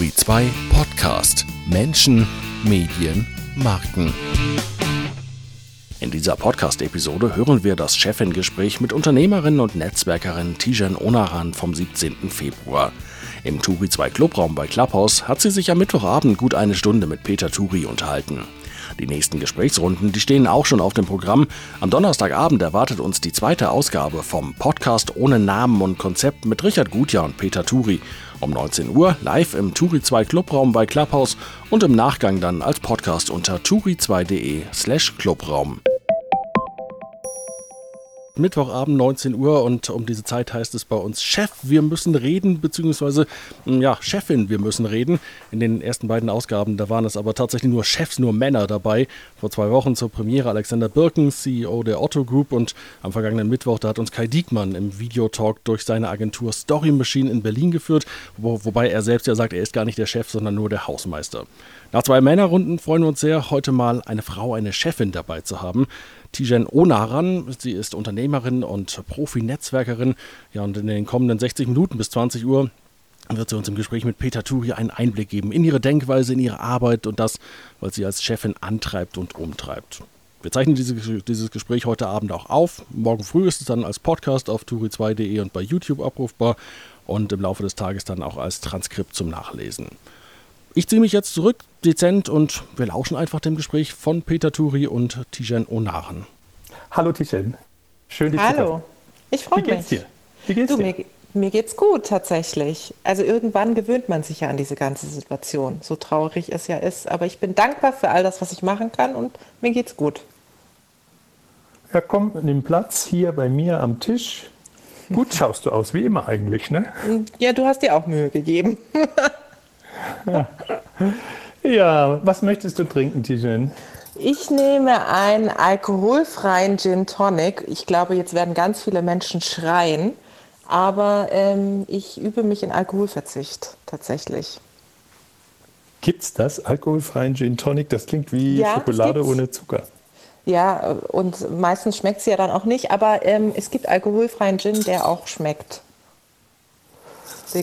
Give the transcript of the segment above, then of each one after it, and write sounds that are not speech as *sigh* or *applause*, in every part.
Turi 2 Podcast Menschen, Medien, Marken. In dieser Podcast-Episode hören wir das Chefin-Gespräch mit Unternehmerin und Netzwerkerin Tijen Onaran vom 17. Februar. Im Turi 2 Clubraum bei Clubhouse hat sie sich am Mittwochabend gut eine Stunde mit Peter Turi unterhalten. Die nächsten Gesprächsrunden, die stehen auch schon auf dem Programm. Am Donnerstagabend erwartet uns die zweite Ausgabe vom Podcast ohne Namen und Konzept mit Richard Gutjahr und Peter Turi. Um 19 Uhr live im Turi 2 Clubraum bei Clubhouse und im Nachgang dann als Podcast unter turi2.de slash Clubraum. Mittwochabend 19 Uhr und um diese Zeit heißt es bei uns Chef, wir müssen reden, beziehungsweise hm, ja, Chefin, wir müssen reden. In den ersten beiden Ausgaben, da waren es aber tatsächlich nur Chefs, nur Männer dabei. Vor zwei Wochen zur Premiere Alexander Birken, CEO der Otto Group und am vergangenen Mittwoch, da hat uns Kai Diekmann im Videotalk durch seine Agentur Story Machine in Berlin geführt, wo, wobei er selbst ja sagt, er ist gar nicht der Chef, sondern nur der Hausmeister. Nach zwei Männerrunden freuen wir uns sehr, heute mal eine Frau, eine Chefin dabei zu haben. Tijen Onaran. Sie ist Unternehmerin und Profi-Netzwerkerin. Ja, und in den kommenden 60 Minuten bis 20 Uhr wird sie uns im Gespräch mit Peter Turi einen Einblick geben in ihre Denkweise, in ihre Arbeit und das, was sie als Chefin antreibt und umtreibt. Wir zeichnen diese, dieses Gespräch heute Abend auch auf. Morgen früh ist es dann als Podcast auf turi2.de und bei YouTube abrufbar und im Laufe des Tages dann auch als Transkript zum Nachlesen. Ich ziehe mich jetzt zurück, dezent, und wir lauschen einfach dem Gespräch von Peter Turi und Tijen Onaren. Hallo Tijen, schön dich Hallo, zu Hallo, ich freue mich. Wie geht's dir? Wie geht's du, dir? Mir, mir geht's gut tatsächlich. Also irgendwann gewöhnt man sich ja an diese ganze Situation, so traurig es ja ist. Aber ich bin dankbar für all das, was ich machen kann und mir geht's gut. Ja, komm, nimm Platz hier bei mir am Tisch. Gut schaust du aus, wie immer eigentlich, ne? Ja, du hast dir auch Mühe gegeben. *laughs* *laughs* ja, was möchtest du trinken, Tijen? Ich nehme einen alkoholfreien Gin Tonic. Ich glaube, jetzt werden ganz viele Menschen schreien, aber ähm, ich übe mich in Alkoholverzicht tatsächlich. Gibt's das? Alkoholfreien Gin Tonic? Das klingt wie ja, Schokolade ohne Zucker. Ja, und meistens schmeckt es ja dann auch nicht, aber ähm, es gibt alkoholfreien Gin, der auch schmeckt.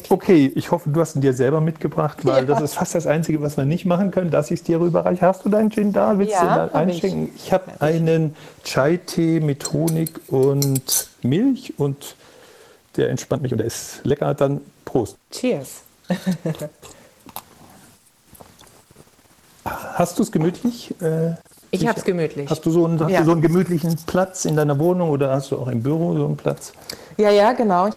Okay, ich hoffe, du hast ihn dir selber mitgebracht, weil ja. das ist fast das Einzige, was wir nicht machen können, dass ich es dir rüberreiche. Hast du deinen Gin da? Willst ja, du ihn einschenken? Ich, ich habe einen Chai-Tee mit Honig und Milch und der entspannt mich und der ist lecker. Dann Prost. Cheers. *laughs* hast du es gemütlich? Äh, ich habe es gemütlich. Hast, du so, einen, hast ja. du so einen gemütlichen Platz in deiner Wohnung oder hast du auch im Büro so einen Platz? Ja, ja, genau.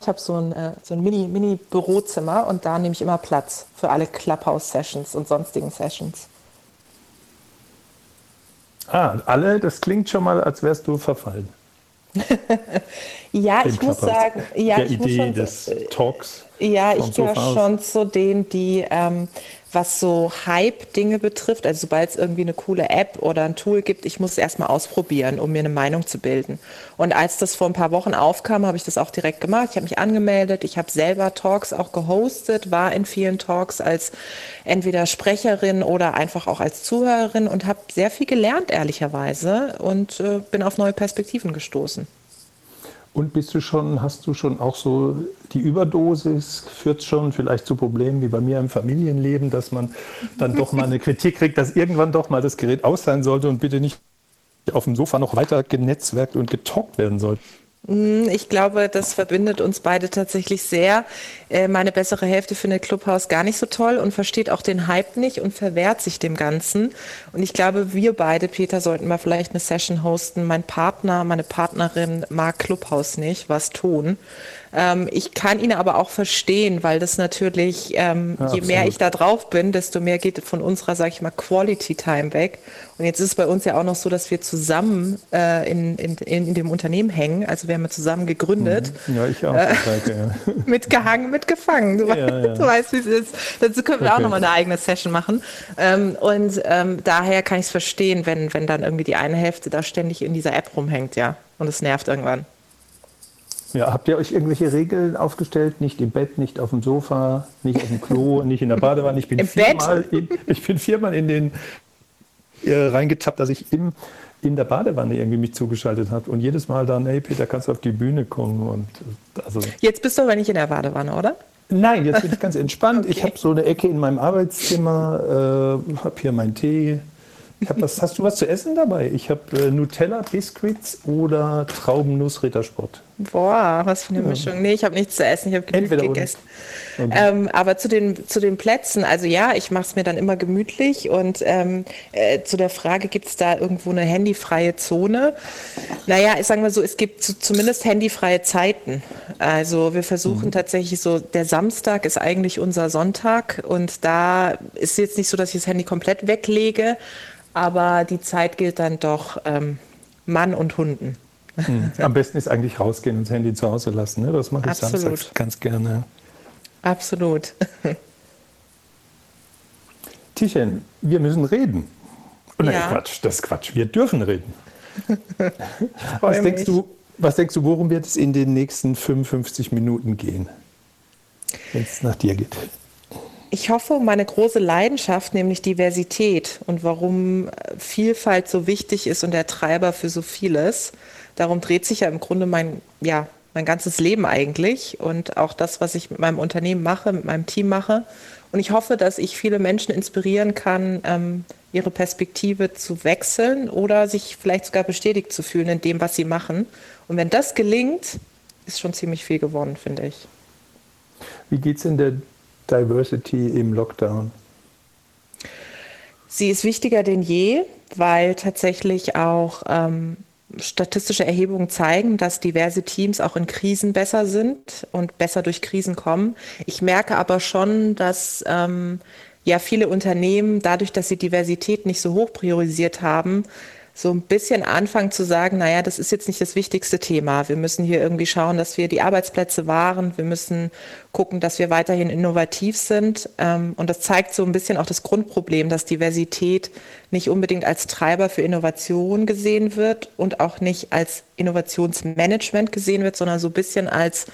Ich habe so ein, äh, so ein Mini-Bürozimmer Mini und da nehme ich immer Platz für alle Clubhouse-Sessions und sonstigen Sessions. Ah, alle? Das klingt schon mal, als wärst du verfallen. *laughs* ja, ich muss sagen, ja, Der ich Idee muss schon, des Talks. Ja, ich gehöre schon zu denen, die ähm, was so Hype-Dinge betrifft, also sobald es irgendwie eine coole App oder ein Tool gibt, ich muss es erstmal ausprobieren, um mir eine Meinung zu bilden. Und als das vor ein paar Wochen aufkam, habe ich das auch direkt gemacht. Ich habe mich angemeldet, ich habe selber Talks auch gehostet, war in vielen Talks als entweder Sprecherin oder einfach auch als Zuhörerin und habe sehr viel gelernt, ehrlicherweise, und äh, bin auf neue Perspektiven gestoßen. Und bist du schon, hast du schon auch so die Überdosis, führt schon vielleicht zu Problemen wie bei mir im Familienleben, dass man dann doch mal eine *laughs* Kritik kriegt, dass irgendwann doch mal das Gerät aus sein sollte und bitte nicht auf dem Sofa noch weiter genetzwerkt und getalkt werden soll? Hm, ich glaube, das verbindet uns beide tatsächlich sehr. Äh, meine bessere Hälfte findet Clubhouse gar nicht so toll und versteht auch den Hype nicht und verwehrt sich dem Ganzen. Und ich glaube, wir beide, Peter, sollten mal vielleicht eine Session hosten. Mein Partner, meine Partnerin mag Clubhouse nicht, was tun. Ähm, ich kann ihn aber auch verstehen, weil das natürlich, ähm, ja, je mehr ich da drauf bin, desto mehr geht von unserer, sag ich mal, Quality Time weg. Und jetzt ist es bei uns ja auch noch so, dass wir zusammen äh, in, in, in, dem Unternehmen hängen. Also wir haben ja zusammen gegründet. Mhm. Ja, ich auch. Äh, ja. *laughs* mitgehangen, mitgefangen. Du, ja, du weißt, wie es ist. Dazu können wir okay. auch nochmal eine eigene Session machen. Ähm, und ähm, daher kann ich es verstehen, wenn, wenn dann irgendwie die eine Hälfte da ständig in dieser App rumhängt, ja. Und es nervt irgendwann. Ja, habt ihr euch irgendwelche Regeln aufgestellt? Nicht im Bett, nicht auf dem Sofa, nicht auf dem Klo, *laughs* nicht in der Badewanne. Ich bin Im viermal in, ich bin viermal in den äh, reingetappt, dass ich im, in der Badewanne irgendwie mich zugeschaltet habe und jedes Mal dann, hey Peter, kannst du auf die Bühne kommen und also. Jetzt bist du aber nicht in der Badewanne, oder? Nein, jetzt bin ich ganz entspannt. Okay. Ich habe so eine Ecke in meinem Arbeitszimmer, äh, habe hier meinen Tee, was, hast du was zu essen dabei? Ich habe äh, Nutella Biscuits oder Traubennuss Rittersport. Boah, was für eine ja. Mischung. Nee, ich habe nichts zu essen, ich habe genug gegessen. Ähm, aber zu den, zu den Plätzen, also ja, ich mache es mir dann immer gemütlich und ähm, äh, zu der Frage, gibt es da irgendwo eine handyfreie Zone? Naja, ich sage mal so, es gibt zumindest handyfreie Zeiten. Also wir versuchen mhm. tatsächlich so, der Samstag ist eigentlich unser Sonntag und da ist jetzt nicht so, dass ich das Handy komplett weglege, aber die Zeit gilt dann doch ähm, Mann und Hunden. Hm. Am besten ist eigentlich rausgehen und das Handy zu Hause lassen. Ne? Das mache ich Absolut. samstags ganz gerne. Absolut. *laughs* Tischen, wir müssen reden. Oh nein, ja. Quatsch, das ist Quatsch. Wir dürfen reden. *laughs* was, denkst du, was denkst du, worum wird es in den nächsten 55 Minuten gehen, wenn es nach dir geht? Ich hoffe meine große Leidenschaft, nämlich Diversität und warum Vielfalt so wichtig ist und der Treiber für so vieles. Darum dreht sich ja im Grunde mein, ja, mein ganzes Leben eigentlich und auch das, was ich mit meinem Unternehmen mache, mit meinem Team mache. Und ich hoffe, dass ich viele Menschen inspirieren kann, ähm, ihre Perspektive zu wechseln oder sich vielleicht sogar bestätigt zu fühlen in dem, was sie machen. Und wenn das gelingt, ist schon ziemlich viel gewonnen, finde ich. Wie geht es in der Diversity im Lockdown? Sie ist wichtiger denn je, weil tatsächlich auch ähm, statistische Erhebungen zeigen, dass diverse Teams auch in Krisen besser sind und besser durch Krisen kommen. Ich merke aber schon, dass ähm, ja viele Unternehmen dadurch, dass sie Diversität nicht so hoch priorisiert haben, so ein bisschen anfangen zu sagen, naja, das ist jetzt nicht das wichtigste Thema. Wir müssen hier irgendwie schauen, dass wir die Arbeitsplätze wahren. Wir müssen gucken, dass wir weiterhin innovativ sind. Ähm, und das zeigt so ein bisschen auch das Grundproblem, dass Diversität nicht unbedingt als Treiber für Innovation gesehen wird und auch nicht als Innovationsmanagement gesehen wird, sondern so ein bisschen als,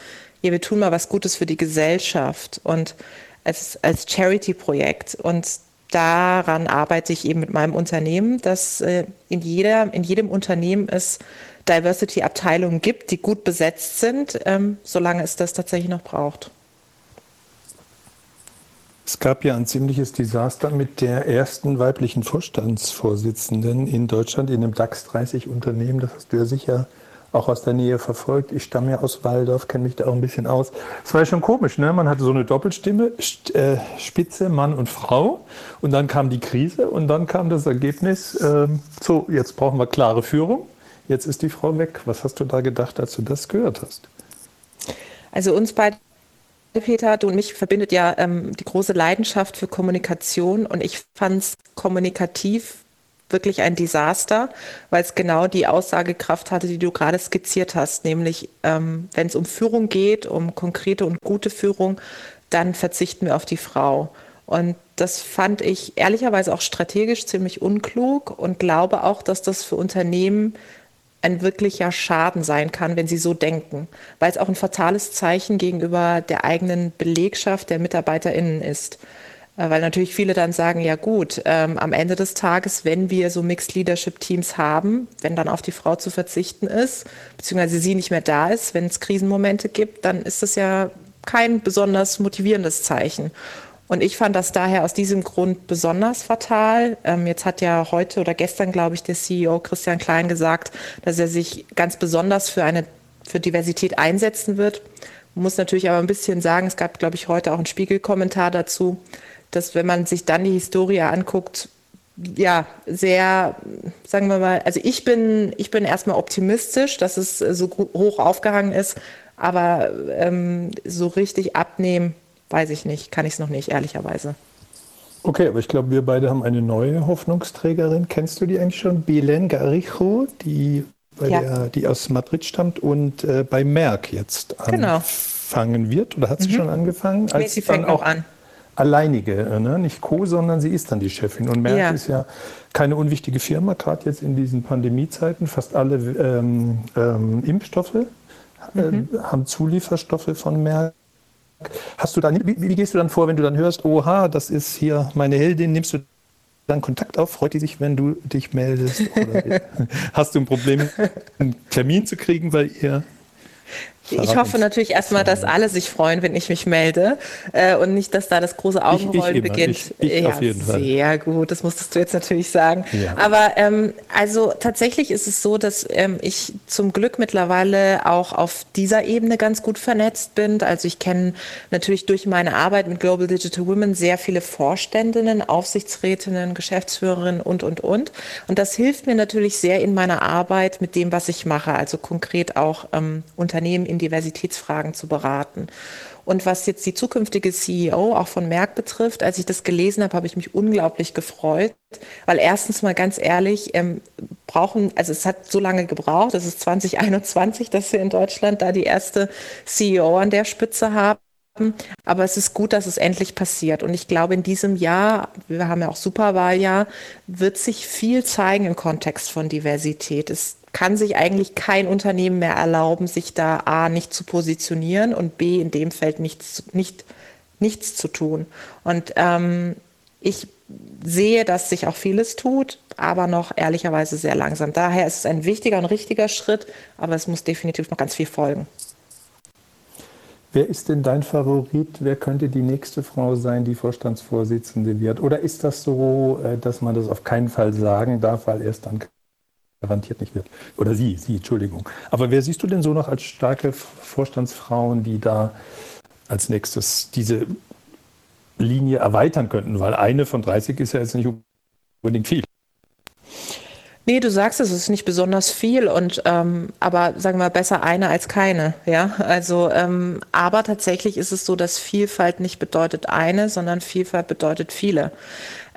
ja, wir tun mal was Gutes für die Gesellschaft und als, als Charity-Projekt. Und daran arbeite ich eben mit meinem Unternehmen, dass äh, in, jeder, in jedem Unternehmen es Diversity-Abteilungen gibt, die gut besetzt sind, ähm, solange es das tatsächlich noch braucht. Es gab ja ein ziemliches Desaster mit der ersten weiblichen Vorstandsvorsitzenden in Deutschland in einem DAX 30 Unternehmen. Das hast du ja sicher auch aus der Nähe verfolgt. Ich stamme ja aus Waldorf, kenne mich da auch ein bisschen aus. Es war ja schon komisch, ne? Man hatte so eine Doppelstimme, äh, Spitze, Mann und Frau. Und dann kam die Krise und dann kam das Ergebnis, äh, so, jetzt brauchen wir klare Führung. Jetzt ist die Frau weg. Was hast du da gedacht, als du das gehört hast? Also uns beide Peter, du und mich verbindet ja ähm, die große Leidenschaft für Kommunikation und ich fand es kommunikativ wirklich ein Desaster, weil es genau die Aussagekraft hatte, die du gerade skizziert hast, nämlich ähm, wenn es um Führung geht, um konkrete und gute Führung, dann verzichten wir auf die Frau. Und das fand ich ehrlicherweise auch strategisch ziemlich unklug und glaube auch, dass das für Unternehmen ein wirklicher Schaden sein kann, wenn sie so denken, weil es auch ein fatales Zeichen gegenüber der eigenen Belegschaft der MitarbeiterInnen ist. Äh, weil natürlich viele dann sagen, ja gut, ähm, am Ende des Tages, wenn wir so Mixed Leadership Teams haben, wenn dann auf die Frau zu verzichten ist, beziehungsweise sie nicht mehr da ist, wenn es Krisenmomente gibt, dann ist das ja kein besonders motivierendes Zeichen. Und ich fand das daher aus diesem Grund besonders fatal. Ähm, jetzt hat ja heute oder gestern, glaube ich, der CEO Christian Klein gesagt, dass er sich ganz besonders für eine für Diversität einsetzen wird. Man muss natürlich aber ein bisschen sagen, es gab, glaube ich, heute auch einen Spiegelkommentar dazu, dass wenn man sich dann die Historie anguckt, ja, sehr, sagen wir mal, also ich bin, ich bin erstmal optimistisch, dass es so hoch aufgehangen ist, aber ähm, so richtig abnehmen, weiß ich nicht, kann ich es noch nicht, ehrlicherweise. Okay, aber ich glaube, wir beide haben eine neue Hoffnungsträgerin. Kennst du die eigentlich schon? Bilen Garijo, die, ja. der, die aus Madrid stammt und äh, bei Merck jetzt genau. anfangen wird. Oder hat sie mhm. schon angefangen? Als nee, sie fängt auch an alleinige, äh, ne? nicht Co, sondern sie ist dann die Chefin. Und Merck ja. ist ja keine unwichtige Firma, gerade jetzt in diesen Pandemiezeiten. Fast alle ähm, ähm, Impfstoffe äh, mhm. haben Zulieferstoffe von Merck. Hast du dann, wie, wie, gehst du dann vor, wenn du dann hörst, oha, das ist hier meine Heldin, nimmst du dann Kontakt auf? Freut die sich, wenn du dich meldest? Oder *laughs* hast du ein Problem, einen Termin zu kriegen bei ihr? Ich hoffe natürlich erstmal, dass alle sich freuen, wenn ich mich melde äh, und nicht, dass da das große Augenrollen ich, ich beginnt. Ich, ja, auf jeden Fall. Sehr gut, das musstest du jetzt natürlich sagen. Ja. Aber ähm, also tatsächlich ist es so, dass ähm, ich zum Glück mittlerweile auch auf dieser Ebene ganz gut vernetzt bin. Also ich kenne natürlich durch meine Arbeit mit Global Digital Women sehr viele Vorständinnen, Aufsichtsrätinnen, Geschäftsführerinnen und, und, und. Und das hilft mir natürlich sehr in meiner Arbeit mit dem, was ich mache. Also konkret auch ähm, Unternehmen in Diversitätsfragen zu beraten. Und was jetzt die zukünftige CEO auch von Merck betrifft, als ich das gelesen habe, habe ich mich unglaublich gefreut, weil erstens mal ganz ehrlich, ähm, brauchen, also es hat so lange gebraucht, es ist 2021, dass wir in Deutschland da die erste CEO an der Spitze haben. Aber es ist gut, dass es endlich passiert. Und ich glaube, in diesem Jahr, wir haben ja auch Superwahljahr, wird sich viel zeigen im Kontext von Diversität. Es kann sich eigentlich kein Unternehmen mehr erlauben, sich da A nicht zu positionieren und B in dem Feld nichts, nicht, nichts zu tun. Und ähm, ich sehe, dass sich auch vieles tut, aber noch ehrlicherweise sehr langsam. Daher ist es ein wichtiger und richtiger Schritt, aber es muss definitiv noch ganz viel folgen. Wer ist denn dein Favorit? Wer könnte die nächste Frau sein, die Vorstandsvorsitzende wird? Oder ist das so, äh, dass man das auf keinen Fall sagen darf, weil erst dann garantiert nicht wird. Oder sie, sie, Entschuldigung. Aber wer siehst du denn so noch als starke Vorstandsfrauen, die da als nächstes diese Linie erweitern könnten? Weil eine von 30 ist ja jetzt nicht unbedingt viel. Nee, du sagst es, es ist nicht besonders viel und ähm, aber sagen wir besser eine als keine, ja. Also ähm, aber tatsächlich ist es so, dass Vielfalt nicht bedeutet eine, sondern Vielfalt bedeutet viele.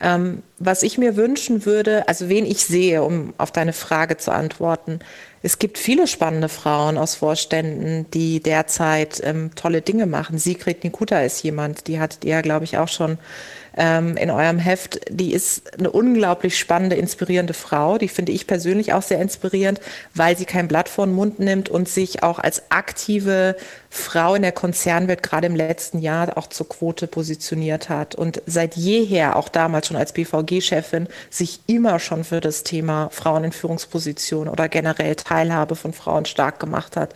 Ähm, was ich mir wünschen würde, also wen ich sehe, um auf deine Frage zu antworten, es gibt viele spannende Frauen aus Vorständen, die derzeit ähm, tolle Dinge machen. Sigrid Nikuta ist jemand, die hattet ihr, glaube ich, auch schon ähm, in eurem Heft. Die ist eine unglaublich spannende, inspirierende Frau. Die finde ich persönlich auch sehr inspirierend, weil sie kein Blatt vor den Mund nimmt und sich auch als aktive Frau in der Konzernwelt gerade im letzten Jahr auch zur Quote positioniert hat und seit jeher, auch damals schon als BVG-Chefin, sich immer schon für das Thema Frauen in Führungspositionen oder generell Teilhabe von Frauen stark gemacht hat.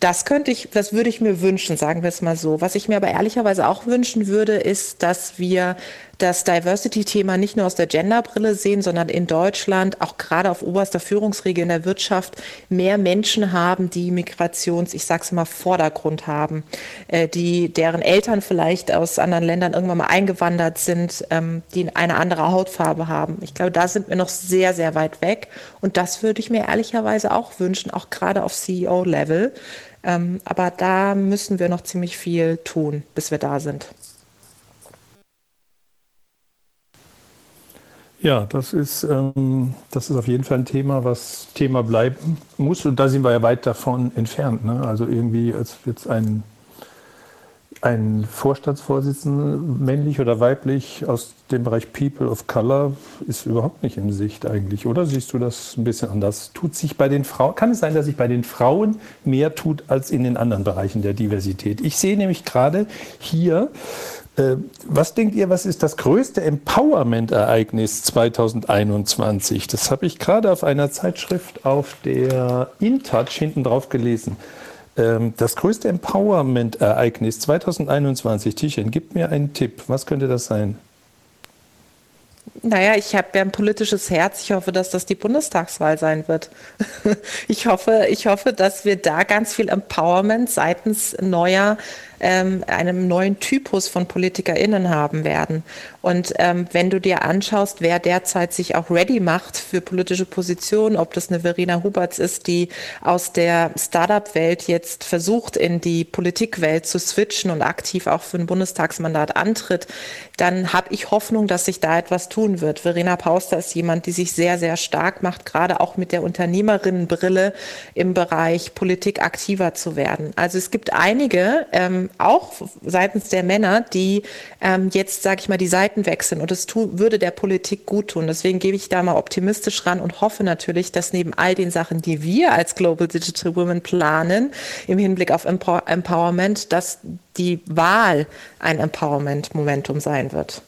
Das könnte ich, das würde ich mir wünschen, sagen wir es mal so. Was ich mir aber ehrlicherweise auch wünschen würde, ist, dass wir das Diversity-Thema nicht nur aus der Genderbrille sehen, sondern in Deutschland auch gerade auf oberster Führungsriege in der Wirtschaft mehr Menschen haben, die Migrations, ich sag's mal, Vordergrund haben, äh, die deren Eltern vielleicht aus anderen Ländern irgendwann mal eingewandert sind, ähm, die eine andere Hautfarbe haben. Ich glaube, da sind wir noch sehr, sehr weit weg. Und das würde ich mir ehrlicherweise auch wünschen, auch gerade auf CEO-Level ähm, aber da müssen wir noch ziemlich viel tun, bis wir da sind. Ja, das ist, ähm, das ist auf jeden Fall ein Thema, was Thema bleiben muss. Und da sind wir ja weit davon entfernt. Ne? Also irgendwie, als jetzt ein ein Vorstandsvorsitzender, männlich oder weiblich, aus dem Bereich People of Color, ist überhaupt nicht in Sicht eigentlich, oder? Siehst du das ein bisschen anders? Tut sich bei den Frauen, kann es sein, dass sich bei den Frauen mehr tut als in den anderen Bereichen der Diversität? Ich sehe nämlich gerade hier, äh, was denkt ihr, was ist das größte Empowerment-Ereignis 2021? Das habe ich gerade auf einer Zeitschrift auf der InTouch hinten drauf gelesen. Ähm, das größte Empowerment-Ereignis 2021, Tichen, gib mir einen Tipp. Was könnte das sein? Naja, ich habe ja ein politisches Herz. Ich hoffe, dass das die Bundestagswahl sein wird. *laughs* Ich hoffe, ich hoffe, dass wir da ganz viel Empowerment seitens neuer ähm, einem neuen Typus von PolitikerInnen haben werden. Und ähm, wenn du dir anschaust, wer derzeit sich auch ready macht für politische Positionen, ob das eine Verena Huberts ist, die aus der Startup-Welt jetzt versucht, in die Politikwelt zu switchen und aktiv auch für ein Bundestagsmandat antritt, dann habe ich Hoffnung, dass sich da etwas tun wird. Verena Pauster ist jemand, die sich sehr, sehr stark macht, gerade auch mit der Unternehmerinnenbrille im Bereich Politik aktiver zu werden. Also es gibt einige, ähm, auch seitens der Männer, die ähm, jetzt, sage ich mal, die Seiten wechseln. Und das tu, würde der Politik gut tun. Deswegen gebe ich da mal optimistisch ran und hoffe natürlich, dass neben all den Sachen, die wir als Global Digital Women planen, im Hinblick auf Empower Empowerment, dass die Wahl ein Empowerment-Momentum sein wird.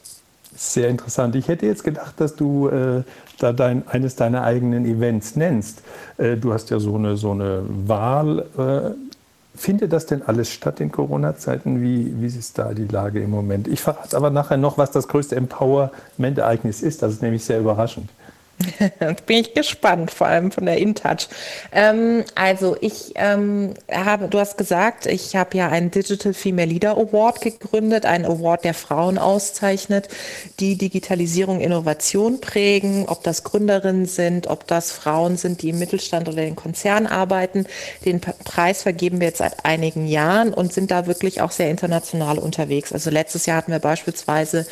Sehr interessant. Ich hätte jetzt gedacht, dass du äh, da dein, eines deiner eigenen Events nennst. Äh, du hast ja so eine, so eine Wahl. Äh, findet das denn alles statt in Corona-Zeiten? Wie, wie ist da die Lage im Moment? Ich verrate aber nachher noch, was das größte Empowerment-Ereignis ist. Das ist nämlich sehr überraschend. Jetzt *laughs* bin ich gespannt, vor allem von der InTouch. Ähm, also ich ähm, habe, du hast gesagt, ich habe ja einen Digital Female Leader Award gegründet, einen Award, der Frauen auszeichnet, die Digitalisierung, Innovation prägen, ob das Gründerinnen sind, ob das Frauen sind, die im Mittelstand oder in Konzernen arbeiten. Den Preis vergeben wir jetzt seit einigen Jahren und sind da wirklich auch sehr international unterwegs. Also letztes Jahr hatten wir beispielsweise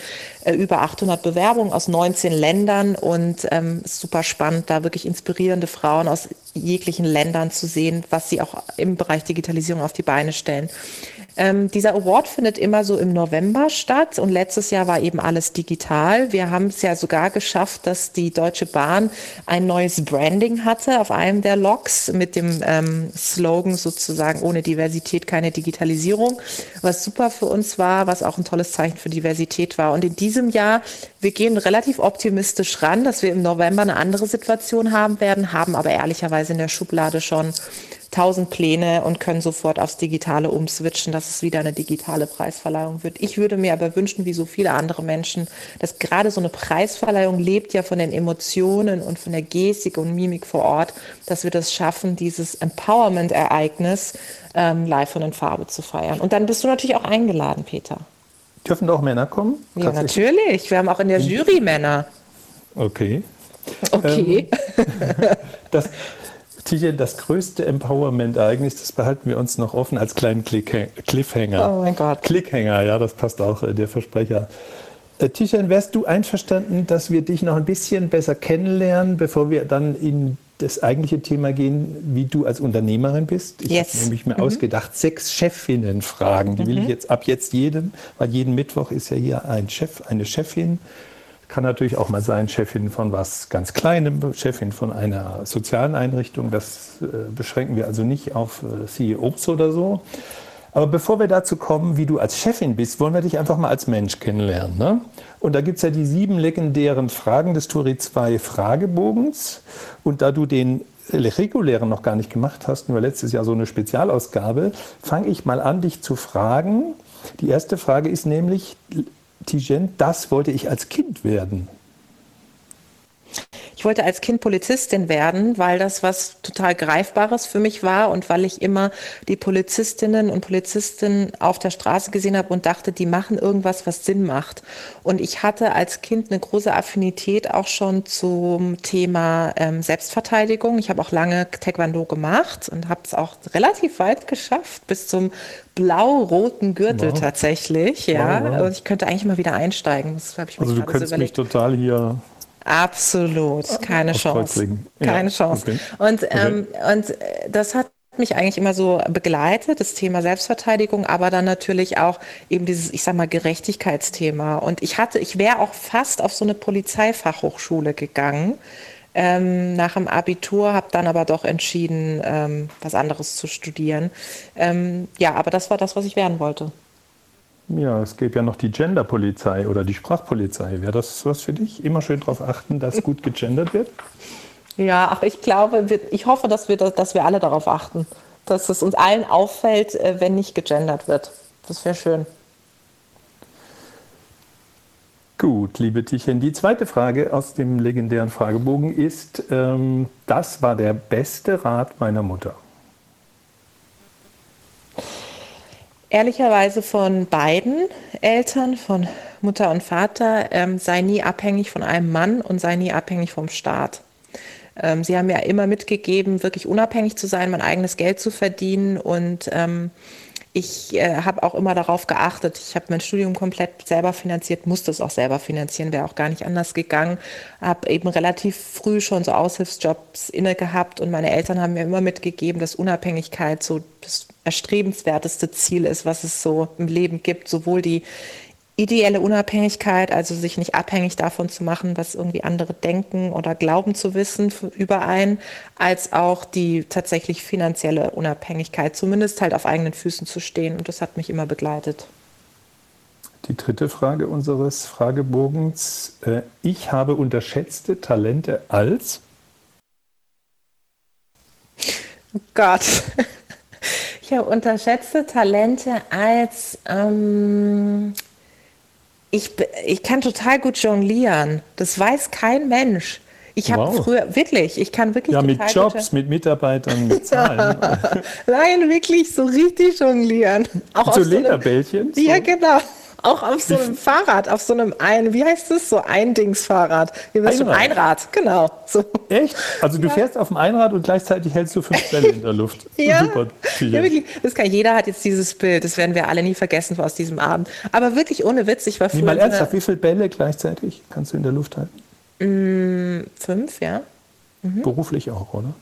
äh, über 800 Bewerbungen aus 19 Ländern und ähm, super spannend, da wirklich inspirierende Frauen aus jeglichen Ländern zu sehen, was sie auch im Bereich Digitalisierung auf die Beine stellen. Ähm, dieser Award findet immer so im November statt und letztes Jahr war eben alles digital. Wir haben es ja sogar geschafft, dass die Deutsche Bahn ein neues Branding hatte auf einem der Loks mit dem ähm, Slogan sozusagen ohne Diversität keine Digitalisierung, was super für uns war, was auch ein tolles Zeichen für Diversität war. Und in diesem Jahr, wir gehen relativ optimistisch ran, dass wir im November eine andere Situation haben werden, haben aber ehrlicherweise in der Schublade schon tausend Pläne und können sofort aufs Digitale umswitchen, dass es wieder eine digitale Preisverleihung wird. Ich würde mir aber wünschen, wie so viele andere Menschen, dass gerade so eine Preisverleihung lebt ja von den Emotionen und von der Gestik und Mimik vor Ort, dass wir das schaffen, dieses Empowerment-Ereignis ähm, live und in Farbe zu feiern. Und dann bist du natürlich auch eingeladen, Peter. Dürfen da auch Männer kommen? Ja, natürlich. Wir haben auch in der Jury Männer. Okay. Okay. Ähm, *laughs* das, Tijen, das größte Empowerment-Ereignis, das behalten wir uns noch offen als kleinen Cliffhanger. Oh mein Gott. Cliffhanger, ja, das passt auch, äh, der Versprecher. Äh, Tijen, wärst du einverstanden, dass wir dich noch ein bisschen besser kennenlernen, bevor wir dann in das eigentliche Thema gehen, wie du als Unternehmerin bist? Ich yes. habe nämlich mir mhm. ausgedacht, sechs Chefinnen-Fragen. Die mhm. will ich jetzt ab jetzt jedem, weil jeden Mittwoch ist ja hier ein Chef, eine Chefin kann natürlich auch mal sein, Chefin von was ganz Kleinem, Chefin von einer sozialen Einrichtung. Das äh, beschränken wir also nicht auf äh, CEOs oder so. Aber bevor wir dazu kommen, wie du als Chefin bist, wollen wir dich einfach mal als Mensch kennenlernen. Ne? Und da gibt es ja die sieben legendären Fragen des Turi 2 Fragebogens. Und da du den regulären noch gar nicht gemacht hast, nur letztes Jahr so eine Spezialausgabe, fange ich mal an, dich zu fragen. Die erste Frage ist nämlich, Tijen, das wollte ich als Kind werden. Ich wollte als Kind Polizistin werden, weil das was total Greifbares für mich war und weil ich immer die Polizistinnen und Polizisten auf der Straße gesehen habe und dachte, die machen irgendwas, was Sinn macht. Und ich hatte als Kind eine große Affinität auch schon zum Thema ähm, Selbstverteidigung. Ich habe auch lange Taekwondo gemacht und habe es auch relativ weit geschafft, bis zum blau-roten Gürtel wow. tatsächlich. Ja, wow, wow. und ich könnte eigentlich mal wieder einsteigen. Also du könntest so mich total hier Absolut, keine Chance. Keine ja, Chance. Okay. Und, ähm, okay. und äh, das hat mich eigentlich immer so begleitet, das Thema Selbstverteidigung, aber dann natürlich auch eben dieses, ich sag mal, Gerechtigkeitsthema. Und ich hatte, ich wäre auch fast auf so eine Polizeifachhochschule gegangen. Ähm, nach dem Abitur, habe dann aber doch entschieden, ähm, was anderes zu studieren. Ähm, ja, aber das war das, was ich werden wollte. Ja, es gäbe ja noch die Genderpolizei oder die Sprachpolizei. Wäre das was für dich? Immer schön darauf achten, dass gut gegendert wird? Ja, ach, ich glaube, ich hoffe, dass wir, dass wir alle darauf achten, dass es uns allen auffällt, äh, wenn nicht gegendert wird. Das wäre schön. Gut, liebe Tichen. Die zweite Frage aus dem legendären Fragebogen ist, ähm, das war der beste Rat meiner Mutter. Ehrlicherweise von beiden Eltern, von Mutter und Vater, ähm, sei nie abhängig von einem Mann und sei nie abhängig vom Staat. Ähm, sie haben ja immer mitgegeben, wirklich unabhängig zu sein, mein eigenes Geld zu verdienen und ähm, ich äh, habe auch immer darauf geachtet. Ich habe mein Studium komplett selber finanziert, musste es auch selber finanzieren, wäre auch gar nicht anders gegangen. Habe eben relativ früh schon so Aushilfsjobs inne gehabt und meine Eltern haben mir immer mitgegeben, dass Unabhängigkeit so das erstrebenswerteste Ziel ist, was es so im Leben gibt, sowohl die ideelle Unabhängigkeit, also sich nicht abhängig davon zu machen, was irgendwie andere denken oder glauben zu wissen über einen, als auch die tatsächlich finanzielle Unabhängigkeit, zumindest halt auf eigenen Füßen zu stehen. Und das hat mich immer begleitet. Die dritte Frage unseres Fragebogens. Äh, ich habe unterschätzte Talente als? Oh Gott. Habe unterschätzte Talente als ähm, ich, ich kann total gut jonglieren. Das weiß kein Mensch. Ich habe wow. früher, wirklich, ich kann wirklich. Ja, mit Jobs, mit Mitarbeitern, mit *laughs* Zahlen. Nein, wirklich so richtig jonglieren. Auch so Lederbällchen? So. Ja, genau. Auch auf so einem Fahrrad, auf so einem ein, wie heißt das, so Eindingsfahrrad. Einrad. Einrad, genau. So. Echt? Also du ja. fährst auf dem Einrad und gleichzeitig hältst du fünf Bälle in der Luft. *laughs* ja. Super. Ja, wirklich. Das kann, jeder hat jetzt dieses Bild, das werden wir alle nie vergessen aus diesem Abend. Aber wirklich ohne Witz, ich war früher... Nee, mal ernsthaft, wie viele Bälle gleichzeitig kannst du in der Luft halten? Mm, fünf, ja. Mhm. Beruflich auch, oder?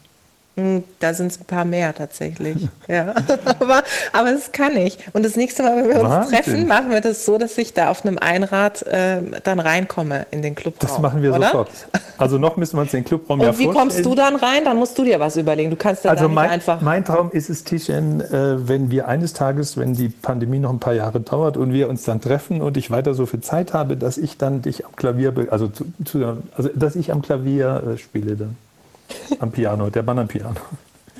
Hm, da sind es ein paar mehr tatsächlich. *laughs* ja. aber, aber das kann ich. Und das nächste Mal, wenn wir uns Wahnsinn. treffen, machen wir das so, dass ich da auf einem Einrad äh, dann reinkomme in den Clubraum. Das machen wir oder? sofort. Also noch müssen wir uns den Clubraum Und ja wie vorstellen. kommst du dann rein? Dann musst du dir was überlegen. Du kannst ja also mein, einfach. Mein Traum ist es, Tischchen, äh, wenn wir eines Tages, wenn die Pandemie noch ein paar Jahre dauert und wir uns dann treffen und ich weiter so viel Zeit habe, dass ich dann dich am Klavier, also, zu, zu, also dass ich am Klavier äh, spiele dann. Am Piano, der Mann am Piano.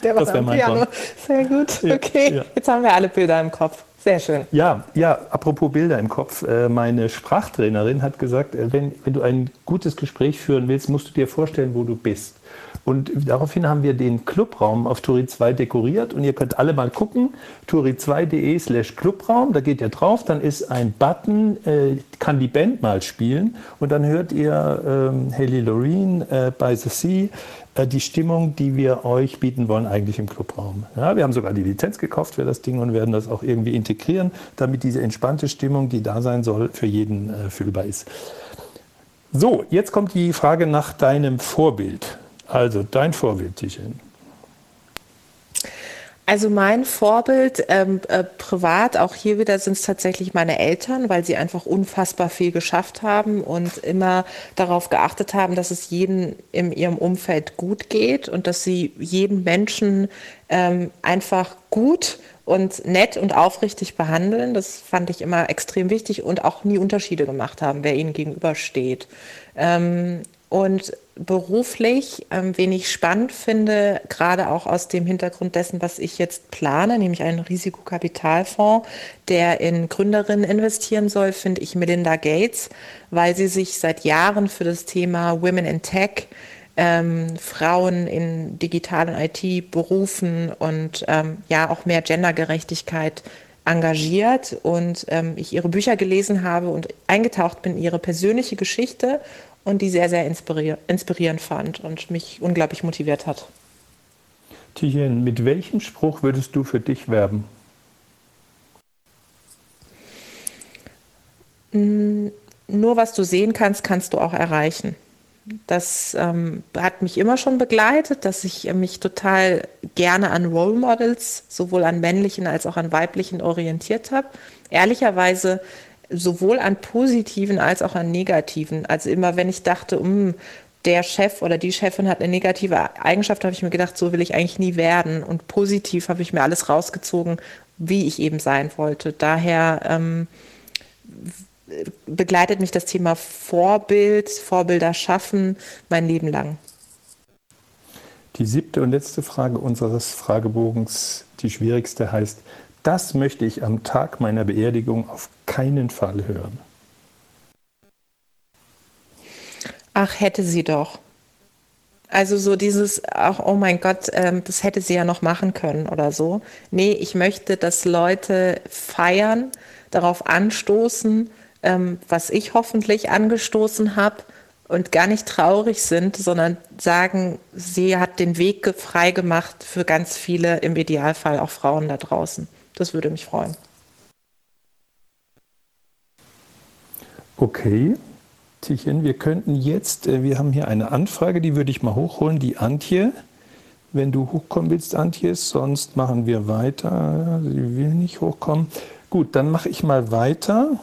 Der Mann am Piano. Traum. Sehr gut. Okay, ja. jetzt haben wir alle Bilder im Kopf. Sehr schön. Ja, ja, apropos Bilder im Kopf. Äh, meine Sprachtrainerin hat gesagt, äh, wenn, wenn du ein gutes Gespräch führen willst, musst du dir vorstellen, wo du bist. Und daraufhin haben wir den Clubraum auf Turi 2 dekoriert und ihr könnt alle mal gucken, turi2.de slash Clubraum, da geht ihr drauf, dann ist ein Button, äh, kann die Band mal spielen und dann hört ihr ähm, Loreen äh, by the Sea, äh, die Stimmung, die wir euch bieten wollen, eigentlich im Clubraum. Ja, wir haben sogar die Lizenz gekauft für das Ding und werden das auch irgendwie integrieren, damit diese entspannte Stimmung, die da sein soll, für jeden äh, fühlbar ist. So, jetzt kommt die Frage nach deinem Vorbild. Also dein Vorbild, Tichen. Also mein Vorbild ähm, äh, privat, auch hier wieder sind es tatsächlich meine Eltern, weil sie einfach unfassbar viel geschafft haben und immer darauf geachtet haben, dass es jedem in ihrem Umfeld gut geht und dass sie jeden Menschen ähm, einfach gut und nett und aufrichtig behandeln. Das fand ich immer extrem wichtig und auch nie Unterschiede gemacht haben, wer ihnen gegenübersteht. Ähm, und beruflich, ähm, wen ich spannend finde, gerade auch aus dem Hintergrund dessen, was ich jetzt plane, nämlich einen Risikokapitalfonds, der in Gründerinnen investieren soll, finde ich Melinda Gates, weil sie sich seit Jahren für das Thema Women in Tech ähm, Frauen in digitalen IT-Berufen und ähm, ja auch mehr Gendergerechtigkeit engagiert. Und ähm, ich ihre Bücher gelesen habe und eingetaucht bin in ihre persönliche Geschichte und die sehr, sehr inspirier inspirierend fand und mich unglaublich motiviert hat. Tijen, mit welchem Spruch würdest du für dich werben? Mm, nur was du sehen kannst, kannst du auch erreichen. Das ähm, hat mich immer schon begleitet, dass ich mich total gerne an Role Models, sowohl an männlichen als auch an weiblichen, orientiert habe. Ehrlicherweise sowohl an positiven als auch an negativen. Also immer, wenn ich dachte, um, der Chef oder die Chefin hat eine negative Eigenschaft, habe ich mir gedacht, so will ich eigentlich nie werden. Und positiv habe ich mir alles rausgezogen, wie ich eben sein wollte. Daher ähm, begleitet mich das Thema Vorbild, Vorbilder schaffen mein Leben lang. Die siebte und letzte Frage unseres Fragebogens, die schwierigste heißt, das möchte ich am Tag meiner Beerdigung auf keinen Fall hören. Ach, hätte sie doch. Also so dieses, ach, oh mein Gott, ähm, das hätte sie ja noch machen können oder so. Nee, ich möchte, dass Leute feiern, darauf anstoßen, ähm, was ich hoffentlich angestoßen habe und gar nicht traurig sind, sondern sagen, sie hat den Weg frei gemacht für ganz viele, im Idealfall auch Frauen da draußen. Das würde mich freuen. Okay, Tichen, wir könnten jetzt, äh, wir haben hier eine Anfrage, die würde ich mal hochholen, die Antje. Wenn du hochkommen willst, Antje, sonst machen wir weiter. Sie will nicht hochkommen. Gut, dann mache ich mal weiter.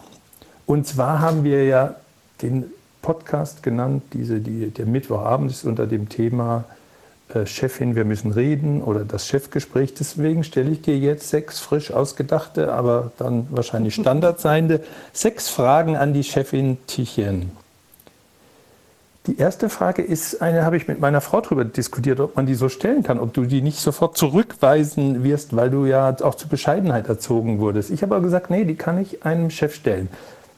Und zwar haben wir ja den Podcast genannt, diese, die, der Mittwochabend ist unter dem Thema äh, Chefin, wir müssen reden oder das Chefgespräch. Deswegen stelle ich dir jetzt sechs frisch ausgedachte, aber dann wahrscheinlich *laughs* standard seiende, sechs Fragen an die Chefin Tichen. Die erste Frage ist, eine habe ich mit meiner Frau darüber diskutiert, ob man die so stellen kann, ob du die nicht sofort zurückweisen wirst, weil du ja auch zur Bescheidenheit erzogen wurdest. Ich habe aber gesagt, nee, die kann ich einem Chef stellen.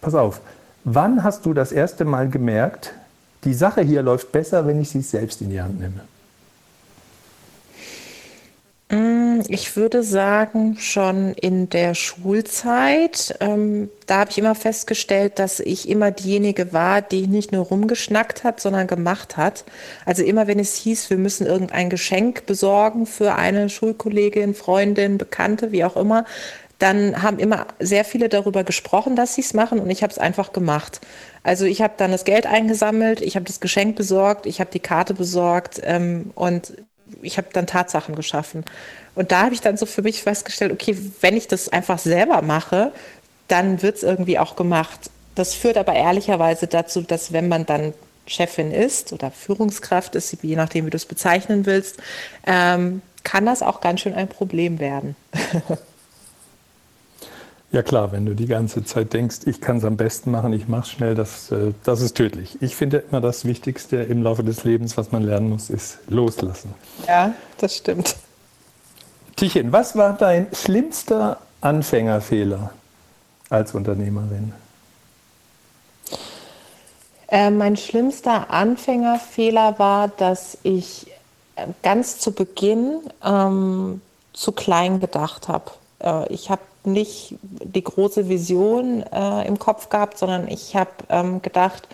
Pass auf, wann hast du das erste Mal gemerkt, die Sache hier läuft besser, wenn ich sie selbst in die Hand nehme? Mm, ich würde sagen, schon in der Schulzeit. Ähm, da habe ich immer festgestellt, dass ich immer diejenige war, die nicht nur rumgeschnackt hat, sondern gemacht hat. Also immer, wenn es hieß, wir müssen irgendein Geschenk besorgen für eine Schulkollegin, Freundin, Bekannte, wie auch immer, dann haben immer sehr viele darüber gesprochen, dass sie es machen und ich habe es einfach gemacht. Also ich habe dann das Geld eingesammelt, ich habe das Geschenk besorgt, ich habe die Karte besorgt ähm, und ich habe dann Tatsachen geschaffen. Und da habe ich dann so für mich festgestellt, okay, wenn ich das einfach selber mache, dann wird es irgendwie auch gemacht. Das führt aber ehrlicherweise dazu, dass wenn man dann Chefin ist oder Führungskraft ist, je nachdem, wie du es bezeichnen willst, ähm, kann das auch ganz schön ein Problem werden. *laughs* Ja klar, wenn du die ganze Zeit denkst, ich kann es am besten machen, ich mache es schnell, das, äh, das ist tödlich. Ich finde immer das Wichtigste im Laufe des Lebens, was man lernen muss, ist loslassen. Ja, das stimmt. Tichin, was war dein schlimmster Anfängerfehler als Unternehmerin? Äh, mein schlimmster Anfängerfehler war, dass ich äh, ganz zu Beginn ähm, zu klein gedacht habe. Äh, ich habe nicht die große Vision äh, im Kopf gehabt, sondern ich habe ähm, gedacht,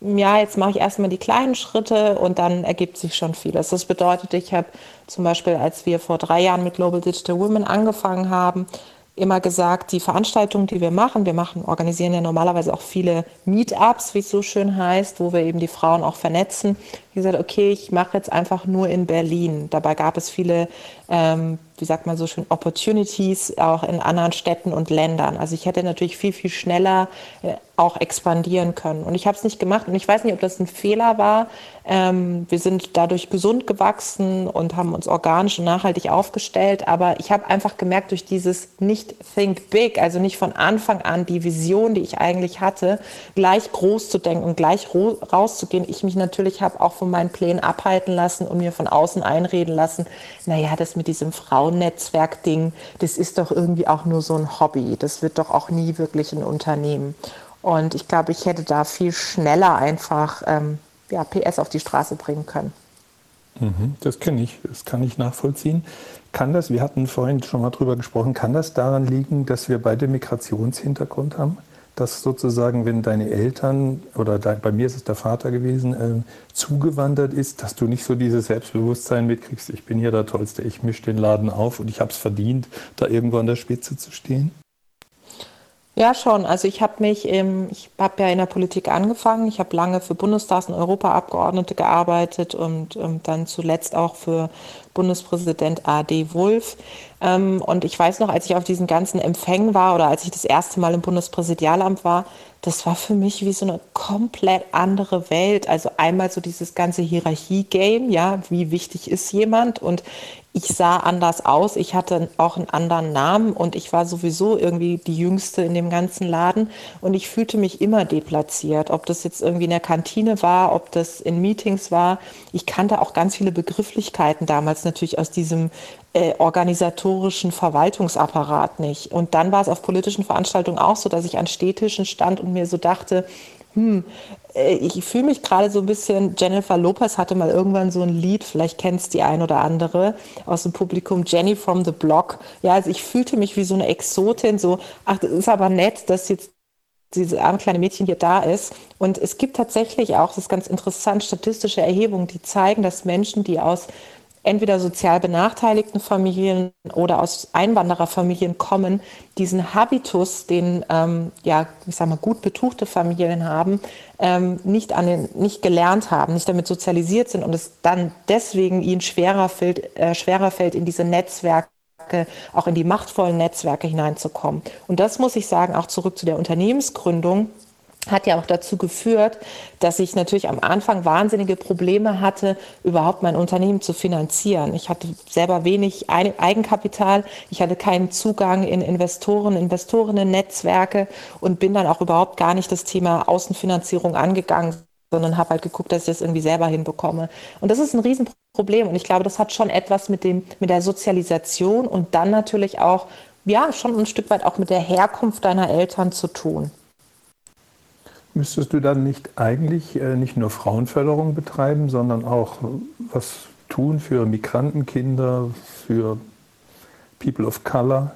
ja, jetzt mache ich erstmal die kleinen Schritte und dann ergibt sich schon vieles. Das bedeutet, ich habe zum Beispiel, als wir vor drei Jahren mit Global Digital Women angefangen haben, immer gesagt, die Veranstaltungen, die wir machen, wir machen, organisieren ja normalerweise auch viele Meetups, wie es so schön heißt, wo wir eben die Frauen auch vernetzen. Gesagt, okay, ich mache jetzt einfach nur in Berlin. Dabei gab es viele ähm, wie sagt man so schön, Opportunities auch in anderen Städten und Ländern. Also ich hätte natürlich viel, viel schneller äh, auch expandieren können. Und ich habe es nicht gemacht und ich weiß nicht, ob das ein Fehler war. Ähm, wir sind dadurch gesund gewachsen und haben uns organisch und nachhaltig aufgestellt. Aber ich habe einfach gemerkt, durch dieses nicht Think Big, also nicht von Anfang an die Vision, die ich eigentlich hatte, gleich groß zu denken und gleich rauszugehen, ich mich natürlich habe auch von meinen Plänen abhalten lassen und mir von außen einreden lassen, naja, das mit diesem Frauennetzwerk-Ding, das ist doch irgendwie auch nur so ein Hobby. Das wird doch auch nie wirklich ein Unternehmen. Und ich glaube, ich hätte da viel schneller einfach ähm, ja, PS auf die Straße bringen können. Mhm, das kenne ich, das kann ich nachvollziehen. Kann das, wir hatten vorhin schon mal drüber gesprochen, kann das daran liegen, dass wir beide Migrationshintergrund haben? Dass sozusagen, wenn deine Eltern oder de, bei mir ist es der Vater gewesen, äh, zugewandert ist, dass du nicht so dieses Selbstbewusstsein mitkriegst, ich bin hier der Tollste, ich mische den Laden auf und ich habe es verdient, da irgendwo an der Spitze zu stehen? Ja, schon. Also ich habe mich, ähm, ich habe ja in der Politik angefangen. Ich habe lange für Bundestags- und Europaabgeordnete gearbeitet und ähm, dann zuletzt auch für Bundespräsident A.D. Wulff. Ähm, und ich weiß noch, als ich auf diesen ganzen Empfängen war oder als ich das erste Mal im Bundespräsidialamt war, das war für mich wie so eine komplett andere Welt. Also einmal so dieses ganze Hierarchie-Game, ja, wie wichtig ist jemand? Und ich sah anders aus, ich hatte auch einen anderen Namen und ich war sowieso irgendwie die Jüngste in dem ganzen Laden und ich fühlte mich immer deplatziert, ob das jetzt irgendwie in der Kantine war, ob das in Meetings war. Ich kannte auch ganz viele Begrifflichkeiten damals natürlich aus diesem äh, organisatorischen Verwaltungsapparat nicht. Und dann war es auf politischen Veranstaltungen auch so, dass ich an Städtischen stand und mir so dachte, hm, ich fühle mich gerade so ein bisschen, Jennifer Lopez hatte mal irgendwann so ein Lied, vielleicht kennt es die ein oder andere aus dem Publikum, Jenny from the Block. Ja, also ich fühlte mich wie so eine Exotin, so, ach, das ist aber nett, dass jetzt dieses arme kleine Mädchen hier da ist. Und es gibt tatsächlich auch, das ist ganz interessant, statistische Erhebungen, die zeigen, dass Menschen, die aus entweder sozial benachteiligten Familien oder aus Einwandererfamilien kommen, diesen Habitus, den ähm, ja, ich sag mal, gut betuchte Familien haben, ähm, nicht, an den, nicht gelernt haben, nicht damit sozialisiert sind und es dann deswegen ihnen schwerer fällt, äh, schwerer fällt in diese Netzwerke auch in die machtvollen Netzwerke hineinzukommen. Und das muss ich sagen, auch zurück zu der Unternehmensgründung hat ja auch dazu geführt, dass ich natürlich am Anfang wahnsinnige Probleme hatte, überhaupt mein Unternehmen zu finanzieren. Ich hatte selber wenig Eigenkapital, ich hatte keinen Zugang in Investoren, Investorinnen-Netzwerke und bin dann auch überhaupt gar nicht das Thema Außenfinanzierung angegangen, sondern habe halt geguckt, dass ich das irgendwie selber hinbekomme. Und das ist ein Riesenproblem. Und ich glaube, das hat schon etwas mit dem, mit der Sozialisation und dann natürlich auch, ja, schon ein Stück weit auch mit der Herkunft deiner Eltern zu tun. Müsstest du dann nicht eigentlich äh, nicht nur Frauenförderung betreiben, sondern auch was tun für Migrantenkinder, für People of Color?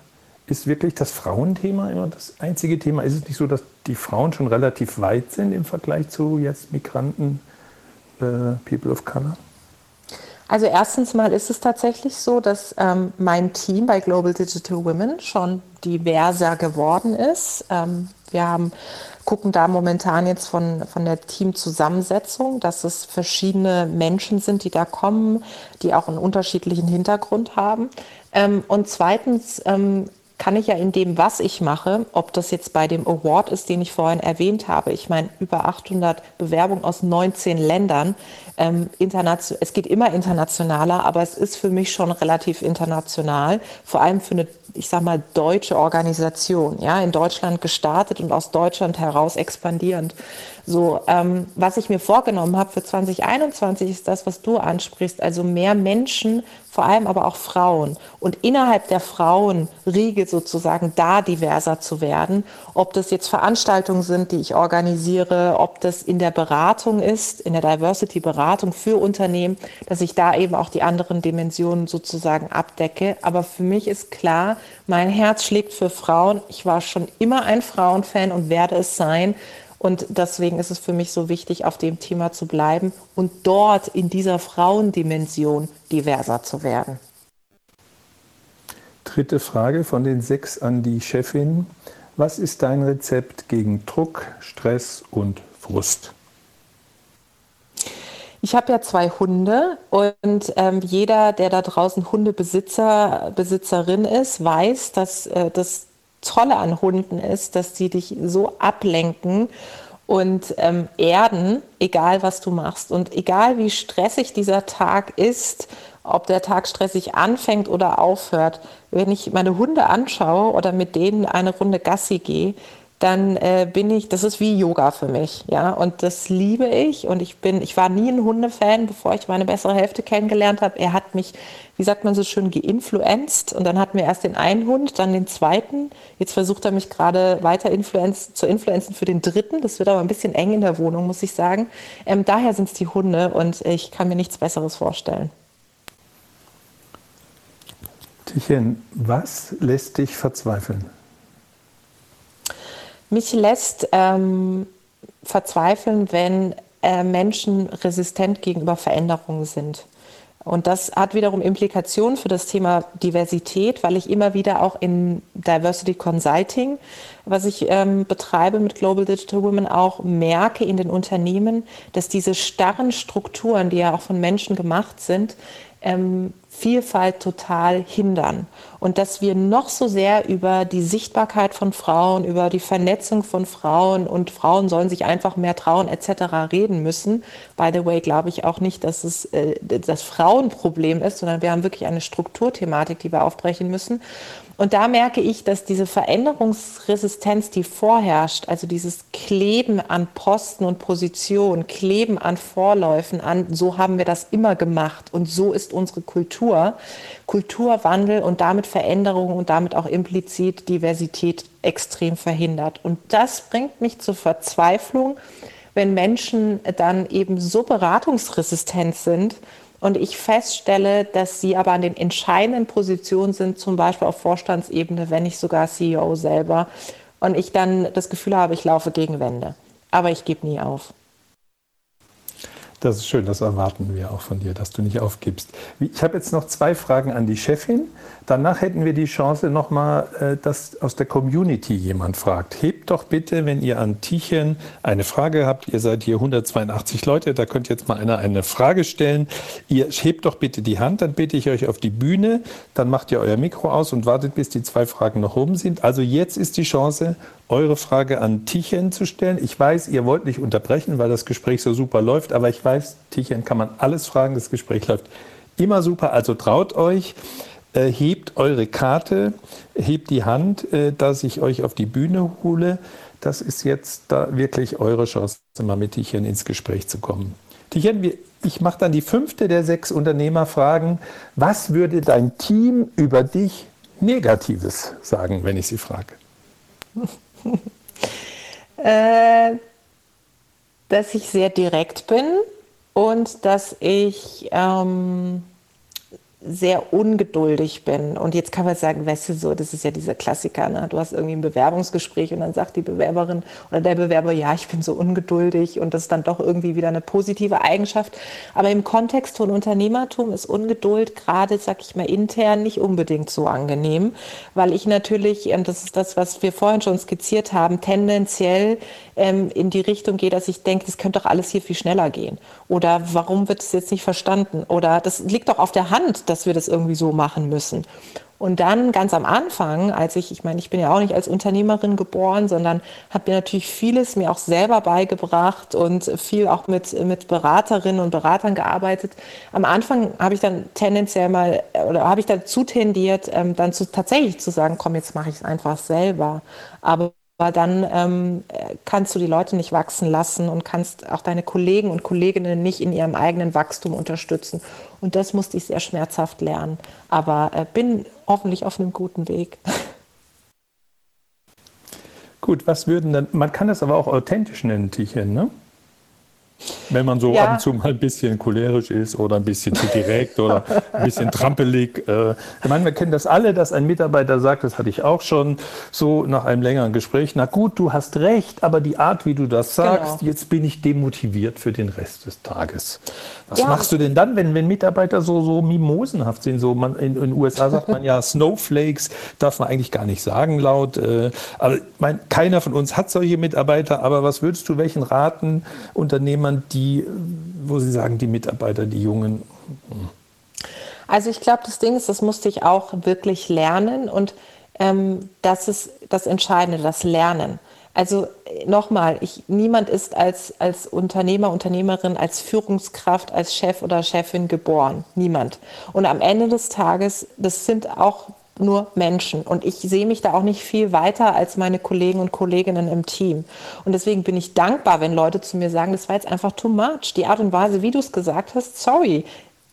Ist wirklich das Frauenthema immer das einzige Thema? Ist es nicht so, dass die Frauen schon relativ weit sind im Vergleich zu jetzt Migranten, äh, People of Color? Also erstens mal ist es tatsächlich so, dass ähm, mein Team bei Global Digital Women schon diverser geworden ist. Ähm, wir haben, gucken da momentan jetzt von, von der Teamzusammensetzung, dass es verschiedene Menschen sind, die da kommen, die auch einen unterschiedlichen Hintergrund haben. Ähm, und zweitens ähm, kann ich ja in dem, was ich mache, ob das jetzt bei dem Award ist, den ich vorhin erwähnt habe, ich meine über 800 Bewerbungen aus 19 Ländern, ähm, es geht immer internationaler, aber es ist für mich schon relativ international, vor allem für eine, ich sag mal, deutsche Organisation, ja, in Deutschland gestartet und aus Deutschland heraus expandierend. So, ähm, was ich mir vorgenommen habe für 2021 ist das, was du ansprichst, also mehr Menschen, vor allem aber auch Frauen und innerhalb der Frauenriege sozusagen da diverser zu werden, ob das jetzt Veranstaltungen sind, die ich organisiere, ob das in der Beratung ist, in der Diversity-Beratung für Unternehmen, dass ich da eben auch die anderen Dimensionen sozusagen abdecke. Aber für mich ist klar, mein Herz schlägt für Frauen. Ich war schon immer ein Frauenfan und werde es sein. Und deswegen ist es für mich so wichtig, auf dem Thema zu bleiben und dort in dieser Frauendimension diverser zu werden. Dritte Frage von den sechs an die Chefin. Was ist dein Rezept gegen Druck, Stress und Frust? Ich habe ja zwei Hunde und ähm, jeder, der da draußen Hundebesitzer, Besitzerin ist, weiß, dass äh, das Tolle an Hunden ist, dass sie dich so ablenken und ähm, erden, egal was du machst. Und egal wie stressig dieser Tag ist, ob der Tag stressig anfängt oder aufhört, wenn ich meine Hunde anschaue oder mit denen eine Runde Gassi gehe, dann äh, bin ich, das ist wie Yoga für mich, ja, und das liebe ich und ich bin, ich war nie ein Hundefan, bevor ich meine bessere Hälfte kennengelernt habe. Er hat mich, wie sagt man so schön, geinfluenzt und dann hatten wir erst den einen Hund, dann den zweiten. Jetzt versucht er mich gerade weiter influenz, zu influenzen für den dritten. Das wird aber ein bisschen eng in der Wohnung, muss ich sagen. Ähm, daher sind es die Hunde und ich kann mir nichts Besseres vorstellen. Tiechen, was lässt dich verzweifeln? Mich lässt ähm, verzweifeln, wenn äh, Menschen resistent gegenüber Veränderungen sind. Und das hat wiederum Implikationen für das Thema Diversität, weil ich immer wieder auch in Diversity Consulting, was ich ähm, betreibe mit Global Digital Women, auch merke in den Unternehmen, dass diese starren Strukturen, die ja auch von Menschen gemacht sind, ähm, Vielfalt total hindern. Und dass wir noch so sehr über die Sichtbarkeit von Frauen, über die Vernetzung von Frauen und Frauen sollen sich einfach mehr trauen etc. reden müssen. By the way, glaube ich auch nicht, dass es äh, das Frauenproblem ist, sondern wir haben wirklich eine Strukturthematik, die wir aufbrechen müssen. Und da merke ich, dass diese Veränderungsresistenz, die vorherrscht, also dieses Kleben an Posten und Positionen, Kleben an Vorläufen, an, so haben wir das immer gemacht und so ist unsere Kultur, Kulturwandel und damit Veränderung und damit auch implizit Diversität extrem verhindert. Und das bringt mich zur Verzweiflung, wenn Menschen dann eben so beratungsresistent sind und ich feststelle, dass sie aber an den entscheidenden Positionen sind, zum Beispiel auf Vorstandsebene, wenn nicht sogar CEO selber. Und ich dann das Gefühl habe, ich laufe gegen Wände. Aber ich gebe nie auf. Das ist schön, das erwarten wir auch von dir, dass du nicht aufgibst. Ich habe jetzt noch zwei Fragen an die Chefin. Danach hätten wir die Chance nochmal, äh, dass aus der Community jemand fragt. Hebt doch bitte, wenn ihr an Tiechen eine Frage habt. Ihr seid hier 182 Leute, da könnt jetzt mal einer eine Frage stellen. Ihr hebt doch bitte die Hand, dann bitte ich euch auf die Bühne. Dann macht ihr euer Mikro aus und wartet, bis die zwei Fragen noch oben sind. Also jetzt ist die Chance, eure Frage an Tichen zu stellen. Ich weiß, ihr wollt nicht unterbrechen, weil das Gespräch so super läuft, aber ich weiß, Tichen kann man alles fragen, das Gespräch läuft immer super, also traut euch. äh, hebt eure Karte, hebt die Hand, äh, dass ich euch auf die Bühne hole. Das ist jetzt da wirklich eure Chance, mal mit Tichen ins Gespräch zu kommen. Tichen, ich mache dann die fünfte der sechs Unternehmerfragen. Was würde dein Team über dich Negatives sagen, wenn ich sie frage? *laughs* äh, dass ich sehr direkt bin und dass ich ähm, sehr ungeduldig bin. Und jetzt kann man sagen, weißt du so, das ist ja dieser Klassiker, ne? du hast irgendwie ein Bewerbungsgespräch und dann sagt die Bewerberin oder der Bewerber, ja, ich bin so ungeduldig und das ist dann doch irgendwie wieder eine positive Eigenschaft. Aber im Kontext von Unternehmertum ist Ungeduld gerade, sag ich mal, intern nicht unbedingt so angenehm, weil ich natürlich, und das ist das, was wir vorhin schon skizziert haben, tendenziell ähm, in die Richtung gehe, dass ich denke, das könnte doch alles hier viel schneller gehen. Oder warum wird es jetzt nicht verstanden? Oder das liegt doch auf der Hand, dass wir das irgendwie so machen müssen. Und dann ganz am Anfang, als ich, ich meine, ich bin ja auch nicht als Unternehmerin geboren, sondern habe mir natürlich vieles mir auch selber beigebracht und viel auch mit, mit Beraterinnen und Beratern gearbeitet. Am Anfang habe ich dann tendenziell mal oder habe ich dazu tendiert, ähm, dann zu, tatsächlich zu sagen, komm, jetzt mache ich es einfach selber. Aber aber dann ähm, kannst du die Leute nicht wachsen lassen und kannst auch deine Kollegen und Kolleginnen nicht in ihrem eigenen Wachstum unterstützen. Und das musste ich sehr schmerzhaft lernen. Aber äh, bin hoffentlich auf einem guten Weg. Gut, was würden dann, man kann das aber auch authentisch nennen, Tichen, ne? Wenn man so ja. ab und zu mal ein bisschen cholerisch ist oder ein bisschen zu direkt oder ein bisschen trampelig. Äh, ich meine, wir kennen das alle, dass ein Mitarbeiter sagt, das hatte ich auch schon, so nach einem längeren Gespräch, na gut, du hast recht, aber die Art, wie du das sagst, genau. jetzt bin ich demotiviert für den Rest des Tages. Was ja. machst du denn dann, wenn, wenn Mitarbeiter so, so mimosenhaft sind? So man, in, in den USA sagt man ja, Snowflakes darf man eigentlich gar nicht sagen laut. Äh, aber mein, keiner von uns hat solche Mitarbeiter, aber was würdest du welchen raten Unternehmern, die, wo sie sagen, die Mitarbeiter, die Jungen? Also ich glaube, das Ding ist, das musste ich auch wirklich lernen und ähm, das ist das Entscheidende, das Lernen. Also nochmal, niemand ist als, als Unternehmer, Unternehmerin, als Führungskraft, als Chef oder Chefin geboren. Niemand. Und am Ende des Tages, das sind auch nur Menschen. Und ich sehe mich da auch nicht viel weiter als meine Kollegen und Kolleginnen im Team. Und deswegen bin ich dankbar, wenn Leute zu mir sagen, das war jetzt einfach too much. Die Art und Weise, wie du es gesagt hast, sorry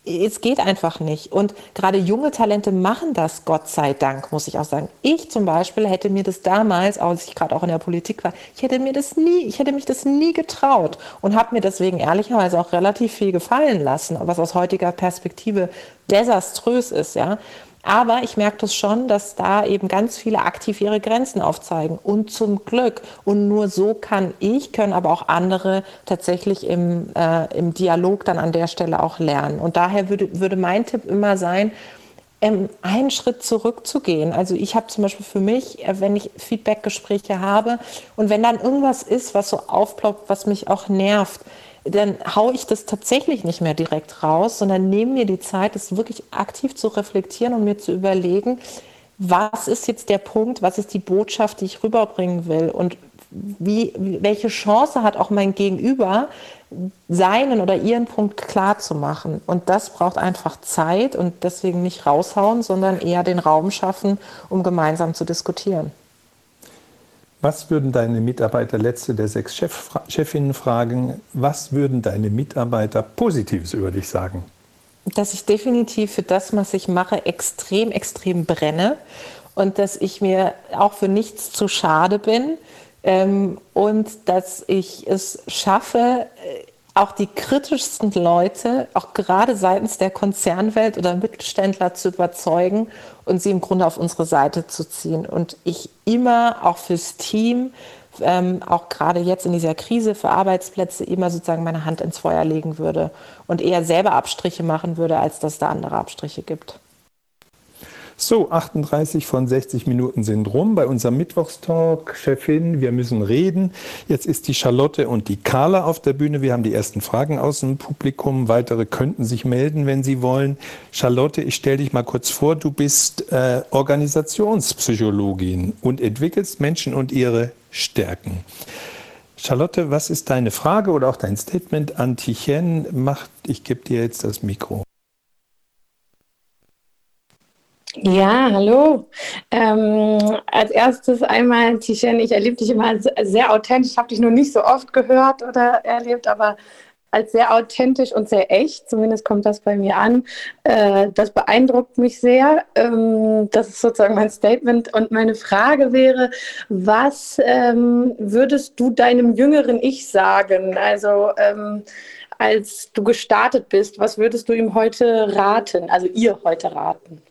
es geht einfach nicht. Und gerade junge Talente machen das, Gott sei Dank, muss ich auch sagen. Ich zum Beispiel hätte mir das damals, als ich gerade auch in der Politik war, ich hätte mir das nie, ich hätte mich das nie getraut und habe mir deswegen ehrlicherweise auch relativ viel gefallen lassen, was aus heutiger Perspektive desaströs ist, ja. Aber ich merke das schon, dass da eben ganz viele aktiv ihre Grenzen aufzeigen. Und zum Glück. Und nur so kann ich, können aber auch andere tatsächlich im, äh, im Dialog dann an der Stelle auch lernen. Und daher würde, würde mein Tipp immer sein, ähm, einen Schritt zurückzugehen. Also ich habe zum Beispiel für mich, äh, wenn ich Feedbackgespräche habe und wenn dann irgendwas ist, was so aufploppt, was mich auch nervt, dann haue ich das tatsächlich nicht mehr direkt raus, sondern nehme mir die Zeit, das wirklich aktiv zu reflektieren und mir zu überlegen, was ist jetzt der Punkt, was ist die Botschaft, die ich rüberbringen will und wie, welche Chance hat auch mein Gegenüber, seinen oder ihren Punkt klar zu machen. Und das braucht einfach Zeit und deswegen nicht raushauen, sondern eher den Raum schaffen, um gemeinsam zu diskutieren. Was würden deine Mitarbeiter, letzte der sechs Chef, Chefinnen fragen, was würden deine Mitarbeiter Positives über dich sagen? Dass ich definitiv für das, was ich mache, extrem, extrem brenne und dass ich mir auch für nichts zu schade bin ähm, und dass ich es schaffe, äh, auch die kritischsten Leute, auch gerade seitens der Konzernwelt oder Mittelständler zu überzeugen und sie im Grunde auf unsere Seite zu ziehen. Und ich immer auch fürs Team, ähm, auch gerade jetzt in dieser Krise für Arbeitsplätze, immer sozusagen meine Hand ins Feuer legen würde und eher selber Abstriche machen würde, als dass da andere Abstriche gibt. So, 38 von 60 Minuten sind rum bei unserem Mittwochstalk. Chefin, wir müssen reden. Jetzt ist die Charlotte und die Carla auf der Bühne. Wir haben die ersten Fragen aus dem Publikum. Weitere könnten sich melden, wenn sie wollen. Charlotte, ich stelle dich mal kurz vor. Du bist äh, Organisationspsychologin und entwickelst Menschen und ihre Stärken. Charlotte, was ist deine Frage oder auch dein Statement an Tichen? Macht, ich gebe dir jetzt das Mikro. Ja, hallo. Ähm, als erstes einmal, Tishen, ich erlebe dich immer sehr authentisch. Habe dich noch nicht so oft gehört oder erlebt, aber als sehr authentisch und sehr echt. Zumindest kommt das bei mir an. Äh, das beeindruckt mich sehr. Ähm, das ist sozusagen mein Statement. Und meine Frage wäre, was ähm, würdest du deinem jüngeren Ich sagen? Also ähm, als du gestartet bist, was würdest du ihm heute raten? Also ihr heute raten?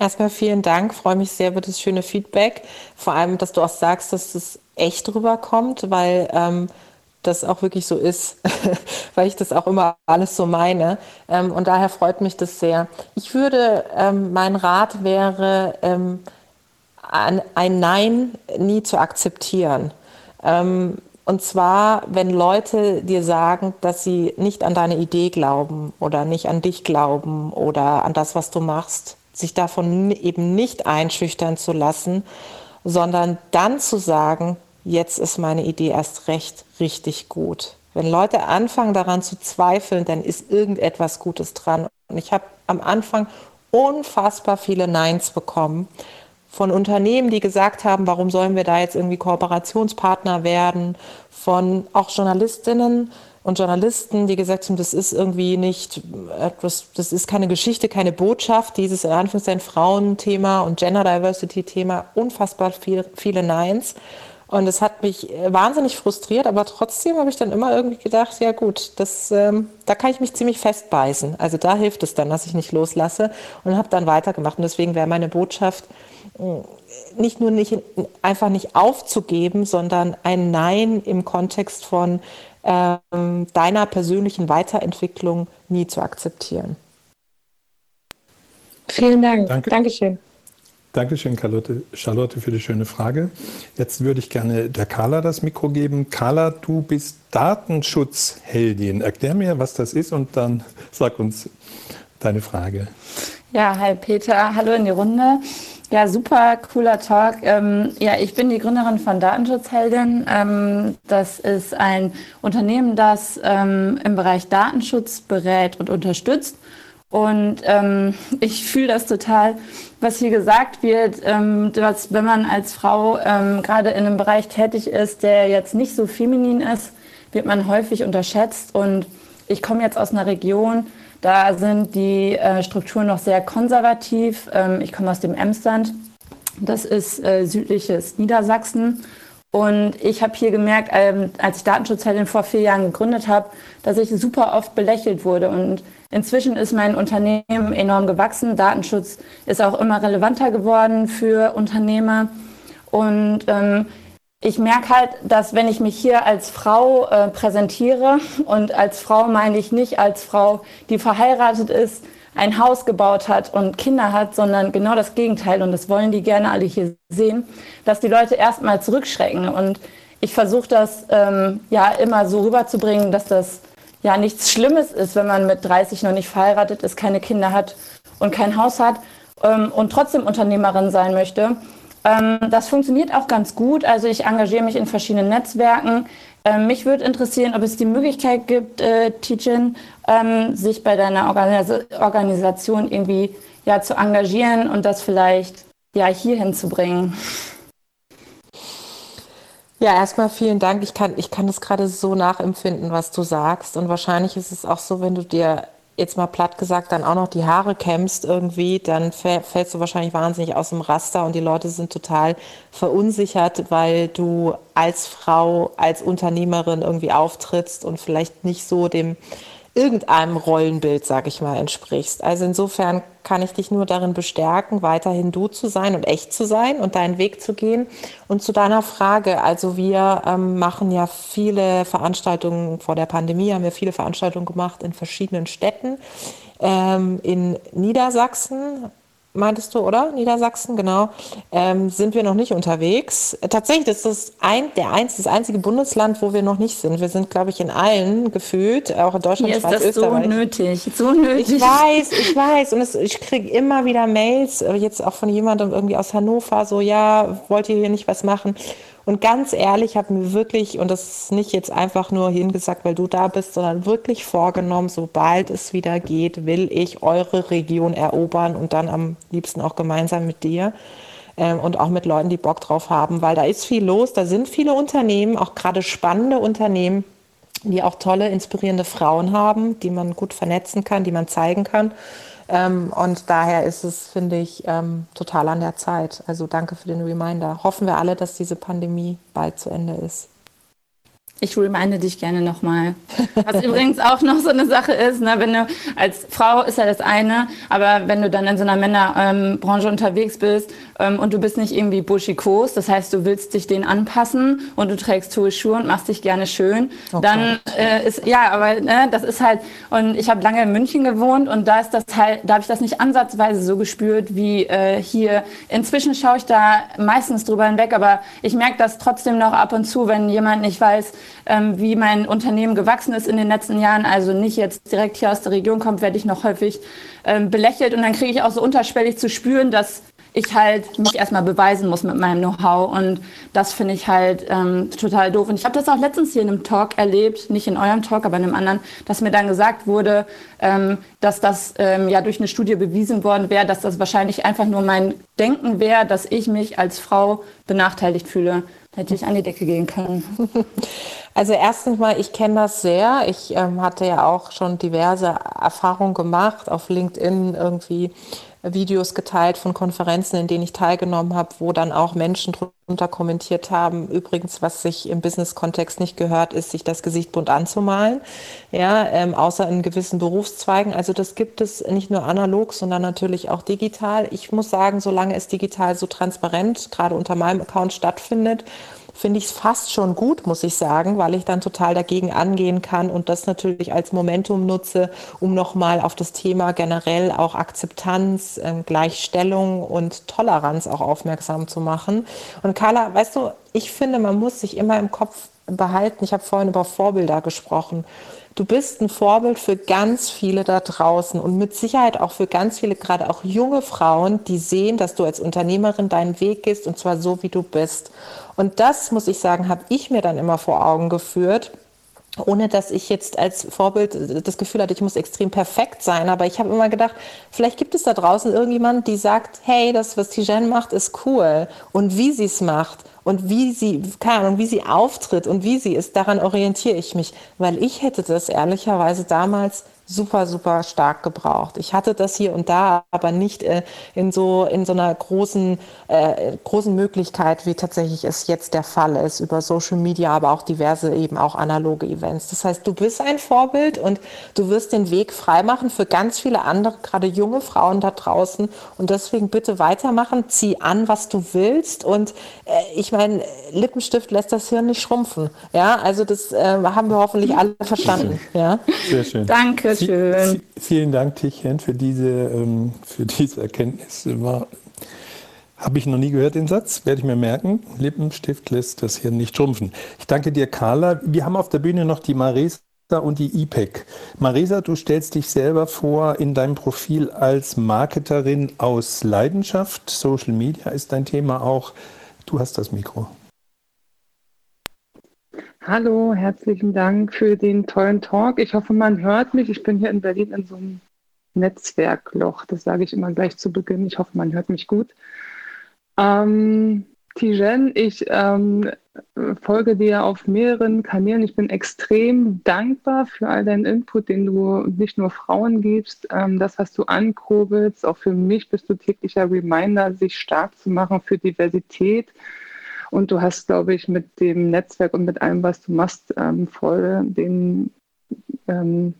Erstmal vielen Dank, freue mich sehr über das schöne Feedback. Vor allem, dass du auch sagst, dass es echt rüberkommt, weil ähm, das auch wirklich so ist, *laughs* weil ich das auch immer alles so meine. Ähm, und daher freut mich das sehr. Ich würde, ähm, mein Rat wäre, ähm, ein, ein Nein nie zu akzeptieren. Ähm, und zwar, wenn Leute dir sagen, dass sie nicht an deine Idee glauben oder nicht an dich glauben oder an das, was du machst, sich davon eben nicht einschüchtern zu lassen, sondern dann zu sagen, jetzt ist meine Idee erst recht richtig gut. Wenn Leute anfangen daran zu zweifeln, dann ist irgendetwas Gutes dran. Und ich habe am Anfang unfassbar viele Neins bekommen von Unternehmen, die gesagt haben, warum sollen wir da jetzt irgendwie Kooperationspartner werden, von auch Journalistinnen, und Journalisten, die gesagt haben, das ist irgendwie nicht etwas, das ist keine Geschichte, keine Botschaft, dieses in Anführungszeichen Frauenthema und Gender Diversity Thema, unfassbar viel, viele Neins. Und es hat mich wahnsinnig frustriert, aber trotzdem habe ich dann immer irgendwie gedacht, ja gut, das, ähm, da kann ich mich ziemlich festbeißen. Also da hilft es dann, dass ich nicht loslasse und habe dann weitergemacht. Und deswegen wäre meine Botschaft, nicht nur nicht einfach nicht aufzugeben, sondern ein Nein im Kontext von ähm, deiner persönlichen Weiterentwicklung nie zu akzeptieren. Vielen Dank. Danke. Dankeschön. Dankeschön, Charlotte, Charlotte, für die schöne Frage. Jetzt würde ich gerne der Carla das Mikro geben. Carla, du bist Datenschutzheldin. Erklär mir, was das ist und dann sag uns deine Frage. Ja, hi Peter, hallo in die Runde. Ja, super cooler Talk. Ähm, ja, ich bin die Gründerin von Datenschutzheldin. Ähm, das ist ein Unternehmen, das ähm, im Bereich Datenschutz berät und unterstützt. Und ähm, *laughs* ich fühle das total, was hier gesagt wird, ähm, dass wenn man als Frau ähm, gerade in einem Bereich tätig ist, der jetzt nicht so feminin ist, wird man häufig unterschätzt. Und ich komme jetzt aus einer Region, da sind die äh, Strukturen noch sehr konservativ. Ähm, ich komme aus dem Emsland. Das ist äh, südliches Niedersachsen. Und ich habe hier gemerkt, ähm, als ich Datenschutzheldin vor vier Jahren gegründet habe, dass ich super oft belächelt wurde. Und inzwischen ist mein Unternehmen enorm gewachsen. Datenschutz ist auch immer relevanter geworden für Unternehmer. Und ähm, ich merke halt, dass wenn ich mich hier als Frau äh, präsentiere, und als Frau meine ich nicht als Frau, die verheiratet ist, ein Haus gebaut hat und Kinder hat, sondern genau das Gegenteil. Und das wollen die gerne alle hier sehen, dass die Leute erstmal zurückschrecken. Und ich versuche das ähm, ja immer so rüberzubringen, dass das ja nichts Schlimmes ist, wenn man mit 30 noch nicht verheiratet ist, keine Kinder hat und kein Haus hat ähm, und trotzdem Unternehmerin sein möchte. Ähm, das funktioniert auch ganz gut. Also ich engagiere mich in verschiedenen Netzwerken. Ähm, mich würde interessieren, ob es die Möglichkeit gibt, äh, Teachin, ähm, sich bei deiner Organis Organisation irgendwie ja, zu engagieren und das vielleicht ja, hier hinzubringen. Ja, erstmal vielen Dank. Ich kann, ich kann das gerade so nachempfinden, was du sagst. Und wahrscheinlich ist es auch so, wenn du dir jetzt mal platt gesagt, dann auch noch die Haare kämmst irgendwie, dann fällst du wahrscheinlich wahnsinnig aus dem Raster und die Leute sind total verunsichert, weil du als Frau, als Unternehmerin irgendwie auftrittst und vielleicht nicht so dem irgendeinem Rollenbild, sag ich mal, entsprichst. Also insofern kann ich dich nur darin bestärken, weiterhin du zu sein und echt zu sein und deinen Weg zu gehen. Und zu deiner Frage, also wir ähm, machen ja viele Veranstaltungen vor der Pandemie, haben wir viele Veranstaltungen gemacht in verschiedenen Städten. Ähm, in Niedersachsen meintest du, oder? Niedersachsen, genau. Ähm, sind wir noch nicht unterwegs. Tatsächlich ist das ein, der eins, das einzige Bundesland, wo wir noch nicht sind. Wir sind, glaube ich, in allen gefühlt, auch in Deutschland, Hier Schweiz, ist das Österreich. so nötig, so nötig. Ich weiß, ich weiß. Und es, ich kriege immer wieder Mails, äh, jetzt auch von jemandem irgendwie aus Hannover, so, ja, wollt ihr hier nicht was machen? Und ganz ehrlich, habe mir wirklich, und das ist nicht jetzt einfach nur hingesagt, weil du da bist, sondern wirklich vorgenommen, sobald es wieder geht, will ich eure Region erobern und dann am liebsten auch gemeinsam mit dir ähm, und auch mit Leuten, die Bock drauf haben, weil da ist viel los, da sind viele Unternehmen, auch gerade spannende Unternehmen, die auch tolle, inspirierende Frauen haben, die man gut vernetzen kann, die man zeigen kann. Ähm, und daher ist es, finde ich, ähm, total an der Zeit. Also danke für den Reminder. Hoffen wir alle, dass diese Pandemie bald zu Ende ist. Ich reminde dich gerne nochmal. *laughs* Was übrigens auch noch so eine Sache ist, ne, wenn du als Frau ist ja das eine, aber wenn du dann in so einer Männerbranche ähm, unterwegs bist ähm, und du bist nicht irgendwie buschikos, das heißt, du willst dich denen anpassen und du trägst hohe Schuhe und machst dich gerne schön, okay. dann äh, ist, ja, aber ne, das ist halt, und ich habe lange in München gewohnt und da ist das halt, da habe ich das nicht ansatzweise so gespürt wie äh, hier. Inzwischen schaue ich da meistens drüber hinweg, aber ich merke das trotzdem noch ab und zu, wenn jemand nicht weiß, wie mein Unternehmen gewachsen ist in den letzten Jahren, also nicht jetzt direkt hier aus der Region kommt, werde ich noch häufig ähm, belächelt und dann kriege ich auch so unterschwellig zu spüren, dass ich halt mich erstmal beweisen muss mit meinem Know-how und das finde ich halt ähm, total doof. Und ich habe das auch letztens hier in einem Talk erlebt, nicht in eurem Talk, aber in einem anderen, dass mir dann gesagt wurde, ähm, dass das ähm, ja durch eine Studie bewiesen worden wäre, dass das wahrscheinlich einfach nur mein Denken wäre, dass ich mich als Frau benachteiligt fühle. Da hätte ich an die Decke gehen können. *laughs* Also erstens mal, ich kenne das sehr. Ich ähm, hatte ja auch schon diverse Erfahrungen gemacht auf LinkedIn irgendwie Videos geteilt von Konferenzen, in denen ich teilgenommen habe, wo dann auch Menschen drunter kommentiert haben. Übrigens, was sich im Business-Kontext nicht gehört, ist, sich das Gesicht bunt anzumalen. Ja, ähm, außer in gewissen Berufszweigen. Also das gibt es nicht nur analog, sondern natürlich auch digital. Ich muss sagen, solange es digital so transparent, gerade unter meinem Account stattfindet, finde ich es fast schon gut, muss ich sagen, weil ich dann total dagegen angehen kann und das natürlich als Momentum nutze, um nochmal auf das Thema generell auch Akzeptanz, äh, Gleichstellung und Toleranz auch aufmerksam zu machen. Und Carla, weißt du, ich finde, man muss sich immer im Kopf behalten. Ich habe vorhin über Vorbilder gesprochen. Du bist ein Vorbild für ganz viele da draußen und mit Sicherheit auch für ganz viele, gerade auch junge Frauen, die sehen, dass du als Unternehmerin deinen Weg gehst und zwar so, wie du bist. Und das, muss ich sagen, habe ich mir dann immer vor Augen geführt ohne dass ich jetzt als Vorbild das Gefühl hatte, ich muss extrem perfekt sein. Aber ich habe immer gedacht, vielleicht gibt es da draußen irgendjemand, die sagt, hey, das, was Tijen macht, ist cool. Und wie sie es macht und wie sie, keine Ahnung, wie sie auftritt und wie sie ist, daran orientiere ich mich, weil ich hätte das ehrlicherweise damals super, super stark gebraucht. Ich hatte das hier und da, aber nicht äh, in so in so einer großen äh, großen Möglichkeit, wie tatsächlich es jetzt der Fall ist über Social Media, aber auch diverse eben auch analoge Events. Das heißt, du bist ein Vorbild und du wirst den Weg freimachen für ganz viele andere, gerade junge Frauen da draußen. Und deswegen bitte weitermachen, zieh an, was du willst. Und äh, ich meine, Lippenstift lässt das Hirn nicht schrumpfen. Ja, also das äh, haben wir hoffentlich alle verstanden. Ja. Sehr schön. Danke schön. Vielen Dank, Tichchen, für diese, ähm, für diese Erkenntnis. Habe ich noch nie gehört, den Satz, werde ich mir merken. Lippenstift lässt das hier nicht schrumpfen. Ich danke dir, Carla. Wir haben auf der Bühne noch die Marisa und die IPEC. Marisa, du stellst dich selber vor in deinem Profil als Marketerin aus Leidenschaft. Social Media ist dein Thema auch. Du hast das Mikro. Hallo, herzlichen Dank für den tollen Talk. Ich hoffe, man hört mich. Ich bin hier in Berlin in so einem Netzwerkloch. Das sage ich immer gleich zu Beginn. Ich hoffe, man hört mich gut. Ähm, Tijen, ich ähm, folge dir auf mehreren Kanälen. Ich bin extrem dankbar für all deinen Input, den du nicht nur Frauen gibst, ähm, das, was du ankurbelst. Auch für mich bist du täglicher Reminder, sich stark zu machen für Diversität und du hast, glaube ich, mit dem Netzwerk und mit allem, was du machst, ähm, voll den, ähm,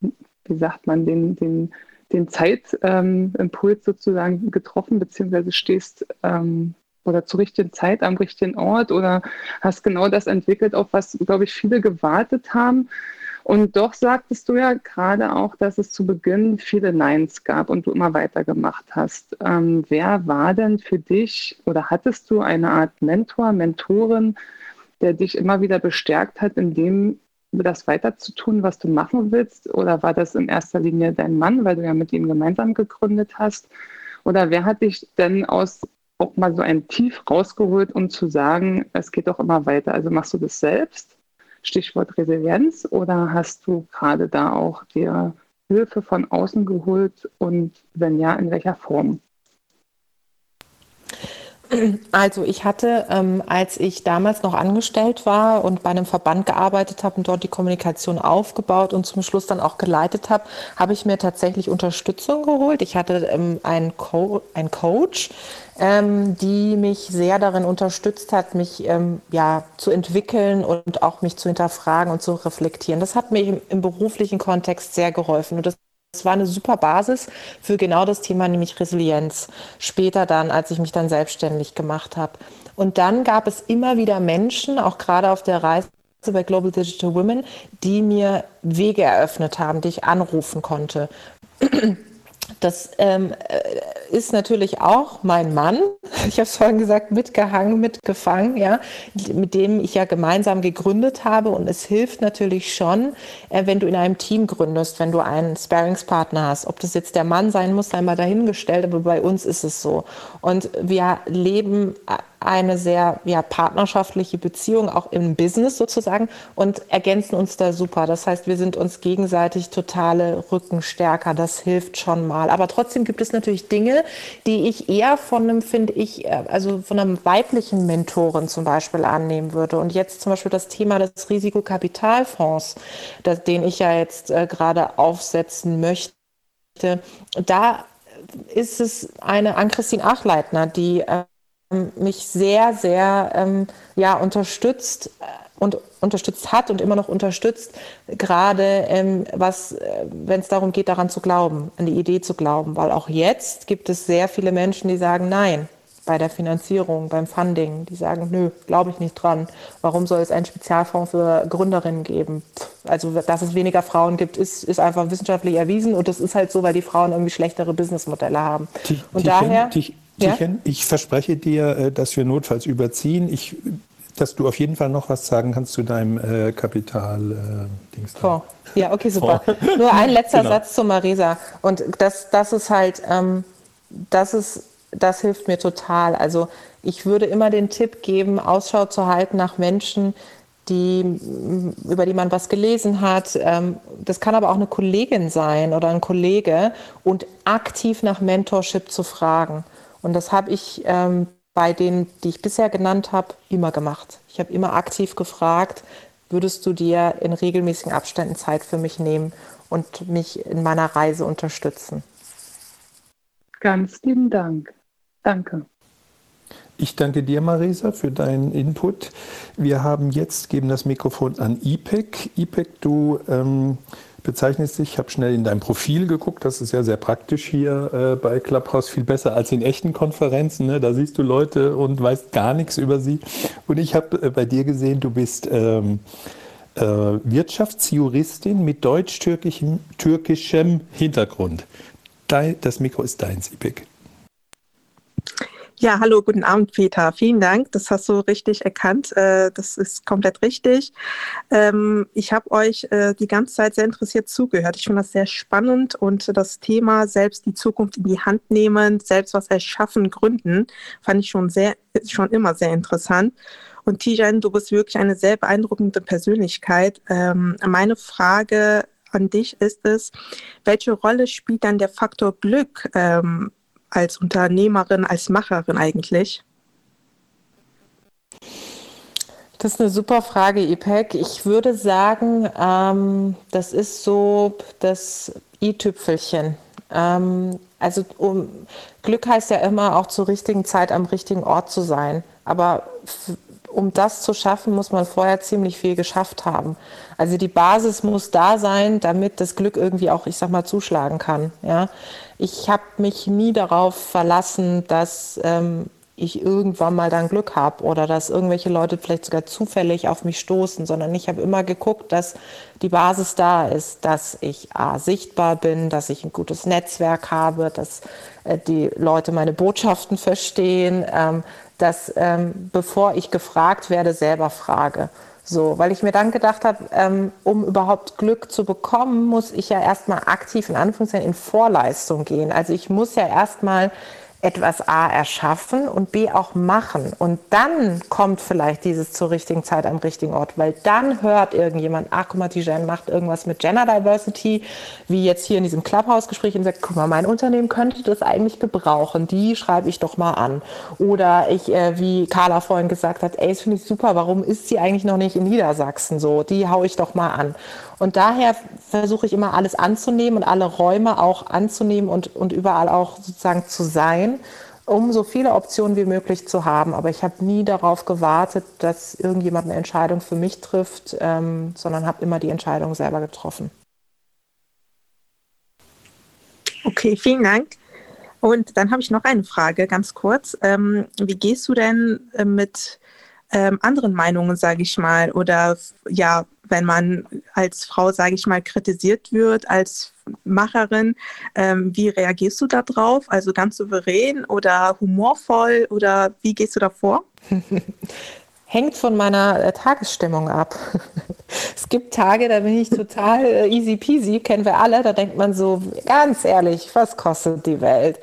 wie sagt man, den, den, den Zeitimpuls ähm, sozusagen getroffen, beziehungsweise stehst ähm, oder zur richtigen Zeit am richtigen Ort oder hast genau das entwickelt, auf was, glaube ich, viele gewartet haben. Und doch sagtest du ja gerade auch, dass es zu Beginn viele Neins gab und du immer weitergemacht hast. Ähm, wer war denn für dich oder hattest du eine Art Mentor, Mentorin, der dich immer wieder bestärkt hat, in dem das weiterzutun, was du machen willst? Oder war das in erster Linie dein Mann, weil du ja mit ihm gemeinsam gegründet hast? Oder wer hat dich denn aus auch mal so ein Tief rausgeholt, um zu sagen, es geht doch immer weiter. Also machst du das selbst? Stichwort Resilienz oder hast du gerade da auch dir Hilfe von außen geholt und wenn ja, in welcher Form? Also ich hatte, ähm, als ich damals noch angestellt war und bei einem Verband gearbeitet habe und dort die Kommunikation aufgebaut und zum Schluss dann auch geleitet habe, habe ich mir tatsächlich Unterstützung geholt. Ich hatte ähm, einen, Co einen Coach, ähm, die mich sehr darin unterstützt hat, mich ähm, ja, zu entwickeln und auch mich zu hinterfragen und zu reflektieren. Das hat mir im, im beruflichen Kontext sehr geholfen. Und das es war eine super Basis für genau das Thema, nämlich Resilienz. Später dann, als ich mich dann selbstständig gemacht habe. Und dann gab es immer wieder Menschen, auch gerade auf der Reise bei Global Digital Women, die mir Wege eröffnet haben, die ich anrufen konnte. Das ähm, äh, ist natürlich auch mein Mann. *laughs* Ich habe es vorhin gesagt, mitgehangen, mitgefangen, ja, mit dem ich ja gemeinsam gegründet habe. Und es hilft natürlich schon, äh, wenn du in einem Team gründest, wenn du einen Sparingspartner hast. Ob das jetzt der Mann sein muss, sei mal dahingestellt, aber bei uns ist es so. Und wir leben äh, eine sehr ja, partnerschaftliche Beziehung, auch im Business sozusagen, und ergänzen uns da super. Das heißt, wir sind uns gegenseitig totale Rückenstärker. Das hilft schon mal. Aber trotzdem gibt es natürlich Dinge, die ich eher von einem, finde ich, äh, also von einem weiblichen Mentoren zum Beispiel annehmen würde. Und jetzt zum Beispiel das Thema des Risikokapitalfonds, das, den ich ja jetzt äh, gerade aufsetzen möchte. Da ist es eine Ann-Christine Achleitner, die äh, mich sehr, sehr ähm, ja, unterstützt äh, und unterstützt hat und immer noch unterstützt, gerade ähm, was, äh, wenn es darum geht, daran zu glauben, an die Idee zu glauben. Weil auch jetzt gibt es sehr viele Menschen, die sagen Nein bei der Finanzierung, beim Funding. Die sagen, nö, glaube ich nicht dran. Warum soll es einen Spezialfonds für Gründerinnen geben? Also, dass es weniger Frauen gibt, ist, ist einfach wissenschaftlich erwiesen und das ist halt so, weil die Frauen irgendwie schlechtere Businessmodelle haben. Die, und die daher. Die, ja? ich verspreche dir, äh, dass wir notfalls überziehen. Ich, dass du auf jeden Fall noch was sagen kannst zu deinem äh, Kapital-Dings. Äh, ja, okay, super. *laughs* Nur ein letzter genau. Satz zu Marisa. Und das, das ist halt, ähm, das ist, das hilft mir total. Also ich würde immer den Tipp geben, Ausschau zu halten nach Menschen, die, über die man was gelesen hat. Ähm, das kann aber auch eine Kollegin sein oder ein Kollege und aktiv nach Mentorship zu fragen. Und das habe ich ähm, bei denen, die ich bisher genannt habe, immer gemacht. Ich habe immer aktiv gefragt, würdest du dir in regelmäßigen Abständen Zeit für mich nehmen und mich in meiner Reise unterstützen? Ganz lieben Dank. Danke. Ich danke dir, Marisa, für deinen Input. Wir haben jetzt, geben das Mikrofon an IPEC. IPEC, du ähm, bezeichnest dich. Ich habe schnell in dein Profil geguckt. Das ist ja sehr praktisch hier äh, bei Clubhouse, viel besser als in echten Konferenzen. Ne? Da siehst du Leute und weißt gar nichts über sie. Und ich habe äh, bei dir gesehen, du bist ähm, äh, Wirtschaftsjuristin mit deutsch-türkischem Hintergrund. das Mikro ist dein, Sipik. Ja, hallo, guten Abend, Peter. Vielen Dank. Das hast du richtig erkannt. Äh, das ist komplett richtig. Ähm, ich habe euch äh, die ganze Zeit sehr interessiert zugehört. Ich finde das sehr spannend und das Thema selbst die Zukunft in die Hand nehmen, selbst was erschaffen, gründen, fand ich schon sehr, schon immer sehr interessant. Und Tijan, du bist wirklich eine sehr beeindruckende Persönlichkeit. Ähm, meine Frage an dich ist es, welche Rolle spielt dann der Faktor Glück ähm, als Unternehmerin, als Macherin eigentlich? Das ist eine super Frage, Ipek. Ich würde sagen, ähm, das ist so das i-Tüpfelchen. Ähm, also um, Glück heißt ja immer auch zur richtigen Zeit am richtigen Ort zu sein. Aber um das zu schaffen, muss man vorher ziemlich viel geschafft haben. Also die Basis muss da sein, damit das Glück irgendwie auch, ich sag mal, zuschlagen kann. Ja, ich habe mich nie darauf verlassen, dass ähm, ich irgendwann mal dann Glück habe oder dass irgendwelche Leute vielleicht sogar zufällig auf mich stoßen, sondern ich habe immer geguckt, dass die Basis da ist, dass ich A, sichtbar bin, dass ich ein gutes Netzwerk habe, dass äh, die Leute meine Botschaften verstehen, ähm, dass ähm, bevor ich gefragt werde, selber frage. So, weil ich mir dann gedacht habe, ähm, um überhaupt Glück zu bekommen, muss ich ja erstmal aktiv in Anführungszeichen in Vorleistung gehen. Also ich muss ja erstmal etwas A erschaffen und B auch machen. Und dann kommt vielleicht dieses zur richtigen Zeit am richtigen Ort, weil dann hört irgendjemand, ach guck mal, die Jen macht irgendwas mit Gender Diversity, wie jetzt hier in diesem Clubhouse-Gespräch und sagt, guck mal, mein Unternehmen könnte das eigentlich gebrauchen, die schreibe ich doch mal an. Oder ich, äh, wie Carla vorhin gesagt hat, ey, das finde ich super, warum ist sie eigentlich noch nicht in Niedersachsen so? Die haue ich doch mal an. Und daher versuche ich immer alles anzunehmen und alle Räume auch anzunehmen und, und überall auch sozusagen zu sein, um so viele Optionen wie möglich zu haben. Aber ich habe nie darauf gewartet, dass irgendjemand eine Entscheidung für mich trifft, ähm, sondern habe immer die Entscheidung selber getroffen. Okay, vielen Dank. Und dann habe ich noch eine Frage, ganz kurz. Ähm, wie gehst du denn äh, mit ähm, anderen Meinungen, sage ich mal, oder ja, wenn man als Frau, sage ich mal, kritisiert wird, als Macherin, ähm, wie reagierst du darauf? Also ganz souverän oder humorvoll oder wie gehst du da vor? *laughs* Hängt von meiner äh, Tagesstimmung ab. *laughs* es gibt Tage, da bin ich total äh, easy peasy, kennen wir alle, da denkt man so, ganz ehrlich, was kostet die Welt?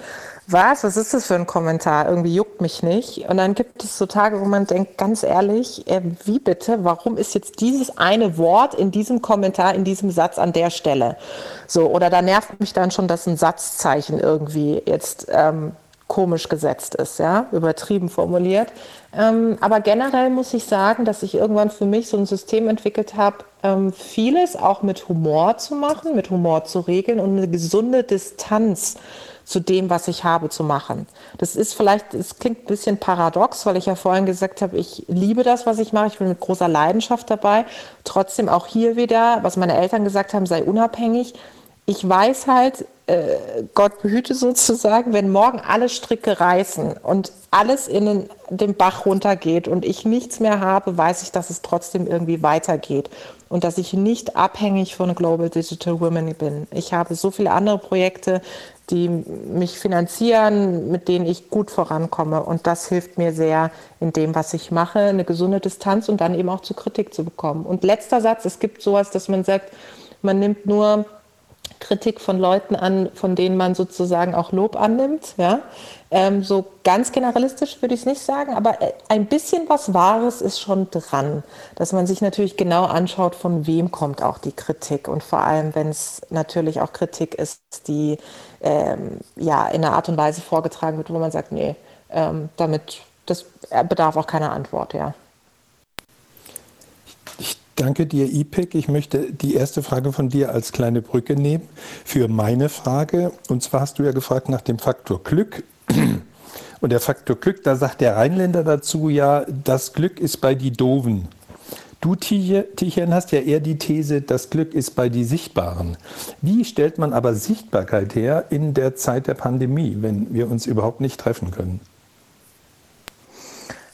Was, was ist das für ein Kommentar? Irgendwie juckt mich nicht. Und dann gibt es so Tage, wo man denkt, ganz ehrlich, äh, wie bitte, warum ist jetzt dieses eine Wort in diesem Kommentar, in diesem Satz an der Stelle? So, oder da nervt mich dann schon, dass ein Satzzeichen irgendwie jetzt ähm, komisch gesetzt ist, ja, übertrieben formuliert. Ähm, aber generell muss ich sagen, dass ich irgendwann für mich so ein System entwickelt habe, ähm, vieles auch mit Humor zu machen, mit Humor zu regeln und eine gesunde Distanz zu dem, was ich habe, zu machen. Das ist vielleicht, es klingt ein bisschen paradox, weil ich ja vorhin gesagt habe, ich liebe das, was ich mache, ich bin mit großer Leidenschaft dabei. Trotzdem auch hier wieder, was meine Eltern gesagt haben, sei unabhängig. Ich weiß halt, äh, Gott behüte sozusagen, wenn morgen alle Stricke reißen und alles in den, den Bach runtergeht und ich nichts mehr habe, weiß ich, dass es trotzdem irgendwie weitergeht und dass ich nicht abhängig von Global Digital Women bin. Ich habe so viele andere Projekte, die mich finanzieren, mit denen ich gut vorankomme. Und das hilft mir sehr in dem, was ich mache, eine gesunde Distanz und dann eben auch zu Kritik zu bekommen. Und letzter Satz, es gibt sowas, dass man sagt, man nimmt nur Kritik von Leuten an, von denen man sozusagen auch Lob annimmt. Ja? Ähm, so ganz generalistisch würde ich es nicht sagen, aber äh, ein bisschen was Wahres ist schon dran, dass man sich natürlich genau anschaut, von wem kommt auch die Kritik und vor allem, wenn es natürlich auch Kritik ist, die ähm, ja in einer Art und Weise vorgetragen wird, wo man sagt, nee, ähm, damit das bedarf auch keiner Antwort, ja. Danke dir, IPEC. Ich möchte die erste Frage von dir als kleine Brücke nehmen für meine Frage. Und zwar hast du ja gefragt nach dem Faktor Glück. Und der Faktor Glück, da sagt der Rheinländer dazu ja, das Glück ist bei die Doven. Du, Tichern, hast ja eher die These, das Glück ist bei die Sichtbaren. Wie stellt man aber Sichtbarkeit her in der Zeit der Pandemie, wenn wir uns überhaupt nicht treffen können?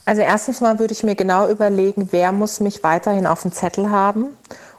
Also erstens mal würde ich mir genau überlegen, wer muss mich weiterhin auf dem Zettel haben.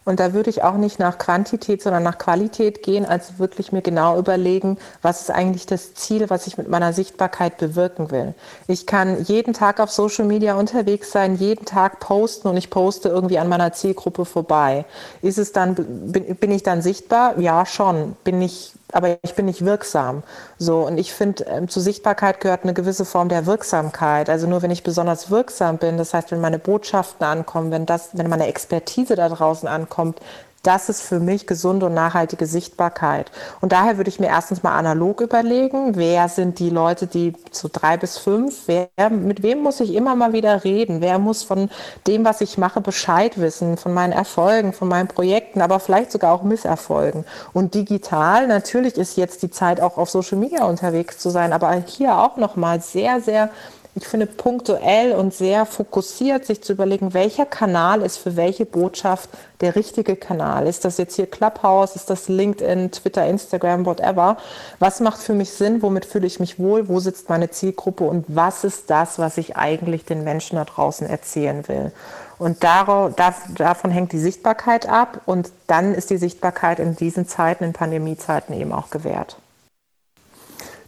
Und da würde ich auch nicht nach Quantität, sondern nach Qualität gehen, also wirklich mir genau überlegen, was ist eigentlich das Ziel, was ich mit meiner Sichtbarkeit bewirken will. Ich kann jeden Tag auf Social Media unterwegs sein, jeden Tag posten und ich poste irgendwie an meiner Zielgruppe vorbei. Ist es dann, bin, bin ich dann sichtbar? Ja, schon. Bin ich aber ich bin nicht wirksam. So, und ich finde, ähm, zur Sichtbarkeit gehört eine gewisse Form der Wirksamkeit. Also nur wenn ich besonders wirksam bin, das heißt, wenn meine Botschaften ankommen, wenn das, wenn meine Expertise da draußen ankommt, das ist für mich gesunde und nachhaltige Sichtbarkeit. Und daher würde ich mir erstens mal analog überlegen, wer sind die Leute, die zu drei bis fünf, wer, mit wem muss ich immer mal wieder reden, wer muss von dem, was ich mache, Bescheid wissen, von meinen Erfolgen, von meinen Projekten, aber vielleicht sogar auch Misserfolgen. Und digital, natürlich ist jetzt die Zeit auch auf Social Media unterwegs zu sein, aber hier auch nochmal sehr, sehr ich finde, punktuell und sehr fokussiert sich zu überlegen, welcher Kanal ist für welche Botschaft der richtige Kanal. Ist das jetzt hier Clubhouse, ist das LinkedIn, Twitter, Instagram, whatever? Was macht für mich Sinn? Womit fühle ich mich wohl? Wo sitzt meine Zielgruppe? Und was ist das, was ich eigentlich den Menschen da draußen erzählen will? Und darauf, davon hängt die Sichtbarkeit ab. Und dann ist die Sichtbarkeit in diesen Zeiten, in Pandemiezeiten eben auch gewährt.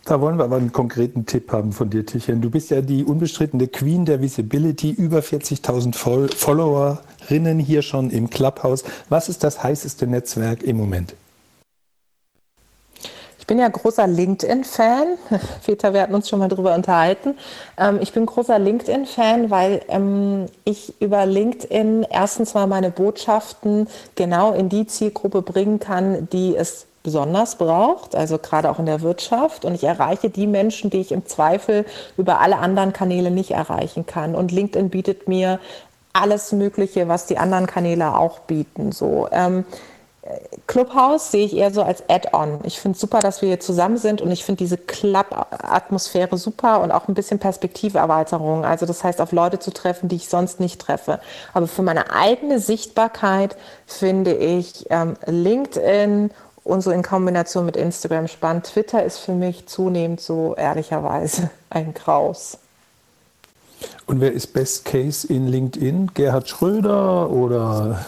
Da wollen wir aber einen konkreten Tipp haben von dir, Tichen. Du bist ja die unbestrittene Queen der Visibility, über 40.000 Followerinnen hier schon im Clubhouse. Was ist das heißeste Netzwerk im Moment? bin ja großer LinkedIn-Fan. *laughs* Peter, wir hatten uns schon mal darüber unterhalten. Ähm, ich bin großer LinkedIn-Fan, weil ähm, ich über LinkedIn erstens mal meine Botschaften genau in die Zielgruppe bringen kann, die es besonders braucht, also gerade auch in der Wirtschaft. Und ich erreiche die Menschen, die ich im Zweifel über alle anderen Kanäle nicht erreichen kann. Und LinkedIn bietet mir alles Mögliche, was die anderen Kanäle auch bieten. So. Ähm, Clubhouse sehe ich eher so als Add-on. Ich finde super, dass wir hier zusammen sind und ich finde diese Club-Atmosphäre super und auch ein bisschen Perspektiverweiterung. Also das heißt, auf Leute zu treffen, die ich sonst nicht treffe. Aber für meine eigene Sichtbarkeit finde ich ähm, LinkedIn und so in Kombination mit Instagram spannend. Twitter ist für mich zunehmend so ehrlicherweise *laughs* ein Graus. Und wer ist Best Case in LinkedIn? Gerhard Schröder oder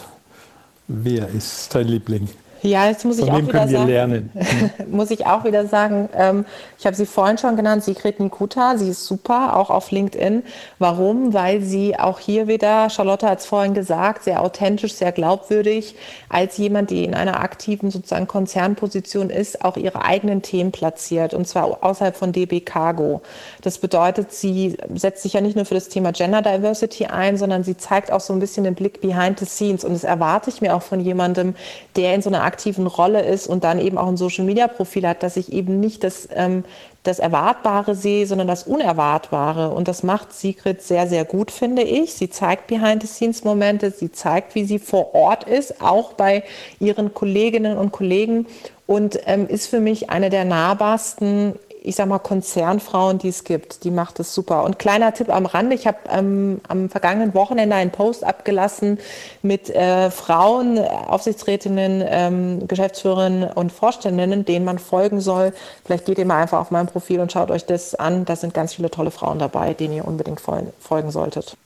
Wer ist dein Liebling? Ja, jetzt muss Von ich auch wieder sagen, lernen? *laughs* muss ich auch wieder sagen, ähm, ich habe sie vorhin schon genannt, Sigrid Nikuta, sie ist super, auch auf LinkedIn. Warum? Weil sie auch hier wieder, Charlotte hat es vorhin gesagt, sehr authentisch, sehr glaubwürdig, als jemand, die in einer aktiven sozusagen Konzernposition ist, auch ihre eigenen Themen platziert und zwar außerhalb von DB Cargo. Das bedeutet, sie setzt sich ja nicht nur für das Thema Gender Diversity ein, sondern sie zeigt auch so ein bisschen den Blick behind the scenes und das erwarte ich mir auch von jemandem, der in so einer aktiven Rolle ist und dann eben auch ein Social-Media-Profil hat, dass ich eben nicht das, ähm, das Erwartbare sehe, sondern das Unerwartbare. Und das macht Sigrid sehr, sehr gut, finde ich. Sie zeigt Behind-the-Scenes-Momente, sie zeigt, wie sie vor Ort ist, auch bei ihren Kolleginnen und Kollegen und ähm, ist für mich eine der nahbarsten ich sag mal, Konzernfrauen, die es gibt. Die macht es super. Und kleiner Tipp am Rande, ich habe ähm, am vergangenen Wochenende einen Post abgelassen mit äh, Frauen, Aufsichtsrätinnen, ähm, Geschäftsführerinnen und Vorständinnen, denen man folgen soll. Vielleicht geht ihr mal einfach auf mein Profil und schaut euch das an. Da sind ganz viele tolle Frauen dabei, denen ihr unbedingt folgen solltet.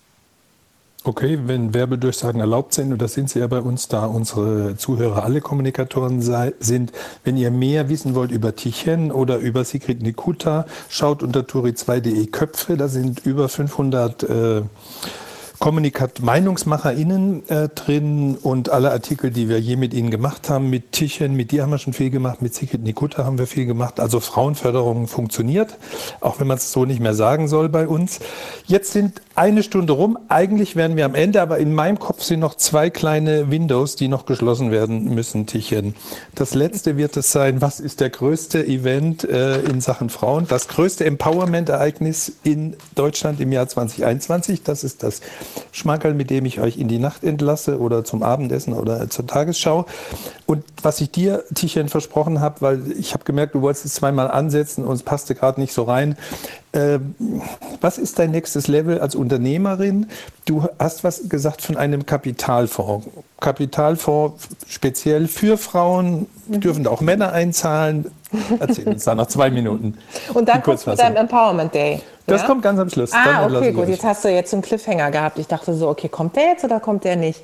Okay, wenn Werbedurchsagen erlaubt sind, und das sind sie ja bei uns, da unsere Zuhörer alle Kommunikatoren sei, sind, wenn ihr mehr wissen wollt über Tichen oder über Sigrid Nikuta, schaut unter turi2.de Köpfe, da sind über 500 äh, Kommunikat MeinungsmacherInnen äh, drin und alle Artikel, die wir je mit ihnen gemacht haben, mit Tichen, mit dir haben wir schon viel gemacht, mit Sigrid Nikuta haben wir viel gemacht. Also Frauenförderung funktioniert, auch wenn man es so nicht mehr sagen soll bei uns. Jetzt sind eine Stunde rum. Eigentlich wären wir am Ende, aber in meinem Kopf sind noch zwei kleine Windows, die noch geschlossen werden müssen, Tichen. Das letzte wird es sein, was ist der größte Event äh, in Sachen Frauen? Das größte Empowerment-Ereignis in Deutschland im Jahr 2021. Das ist das Schmankerl, mit dem ich euch in die Nacht entlasse oder zum Abendessen oder zur Tagesschau. Und was ich dir, Tichen, versprochen habe, weil ich habe gemerkt, du wolltest es zweimal ansetzen und es passte gerade nicht so rein. Äh, was ist dein nächstes Level als Unternehmerin? Du hast was gesagt von einem Kapitalfonds. Kapitalfonds speziell für Frauen, mhm. dürfen da auch Männer einzahlen. Erzähl uns da nach zwei Minuten. Und dann kommt mit deinem Empowerment Day. Das ja? kommt ganz am Schluss. Ah, okay, gut. Jetzt hast du jetzt einen Cliffhanger gehabt. Ich dachte so, okay, kommt der jetzt oder kommt der nicht?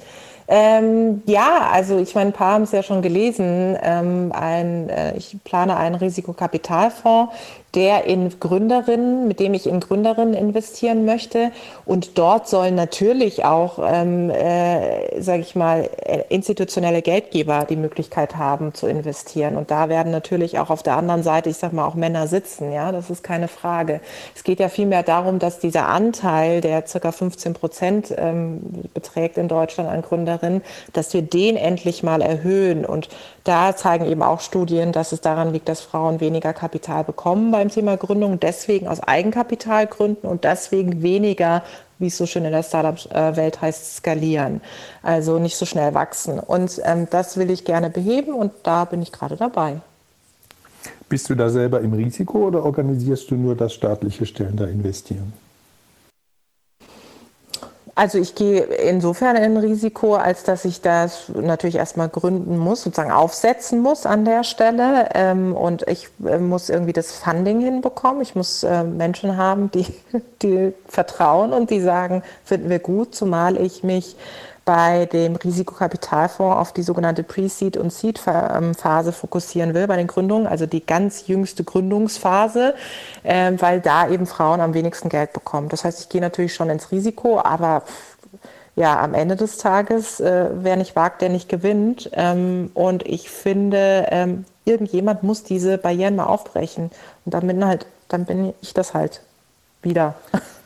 Ähm, ja, also ich meine, ein paar haben es ja schon gelesen. Ähm, ein, äh, ich plane einen Risikokapitalfonds, der in Gründerinnen, mit dem ich in Gründerinnen investieren möchte. Und dort sollen natürlich auch, ähm, äh, sage ich mal, äh, institutionelle Geldgeber die Möglichkeit haben zu investieren. Und da werden natürlich auch auf der anderen Seite, ich sage mal, auch Männer sitzen. Ja, das ist keine Frage. Es geht ja vielmehr darum, dass dieser Anteil, der circa 15 Prozent ähm, beträgt in Deutschland an Gründerinnen, dass wir den endlich mal erhöhen. Und da zeigen eben auch Studien, dass es daran liegt, dass Frauen weniger Kapital bekommen beim Thema Gründung, deswegen aus Eigenkapital gründen und deswegen weniger, wie es so schön in der Startup-Welt heißt, skalieren. Also nicht so schnell wachsen. Und ähm, das will ich gerne beheben und da bin ich gerade dabei. Bist du da selber im Risiko oder organisierst du nur, dass staatliche Stellen da investieren? Also ich gehe insofern in Risiko, als dass ich das natürlich erstmal gründen muss, sozusagen aufsetzen muss an der Stelle. Ähm, und ich äh, muss irgendwie das Funding hinbekommen. Ich muss äh, Menschen haben, die, *laughs* die vertrauen und die sagen, finden wir gut, zumal ich mich bei dem Risikokapitalfonds auf die sogenannte Pre-Seed- und Seed-Phase fokussieren will bei den Gründungen, also die ganz jüngste Gründungsphase, äh, weil da eben Frauen am wenigsten Geld bekommen. Das heißt, ich gehe natürlich schon ins Risiko, aber ja, am Ende des Tages, äh, wer nicht wagt, der nicht gewinnt. Ähm, und ich finde, ähm, irgendjemand muss diese Barrieren mal aufbrechen. Und dann bin, halt, dann bin ich das halt wieder. *laughs*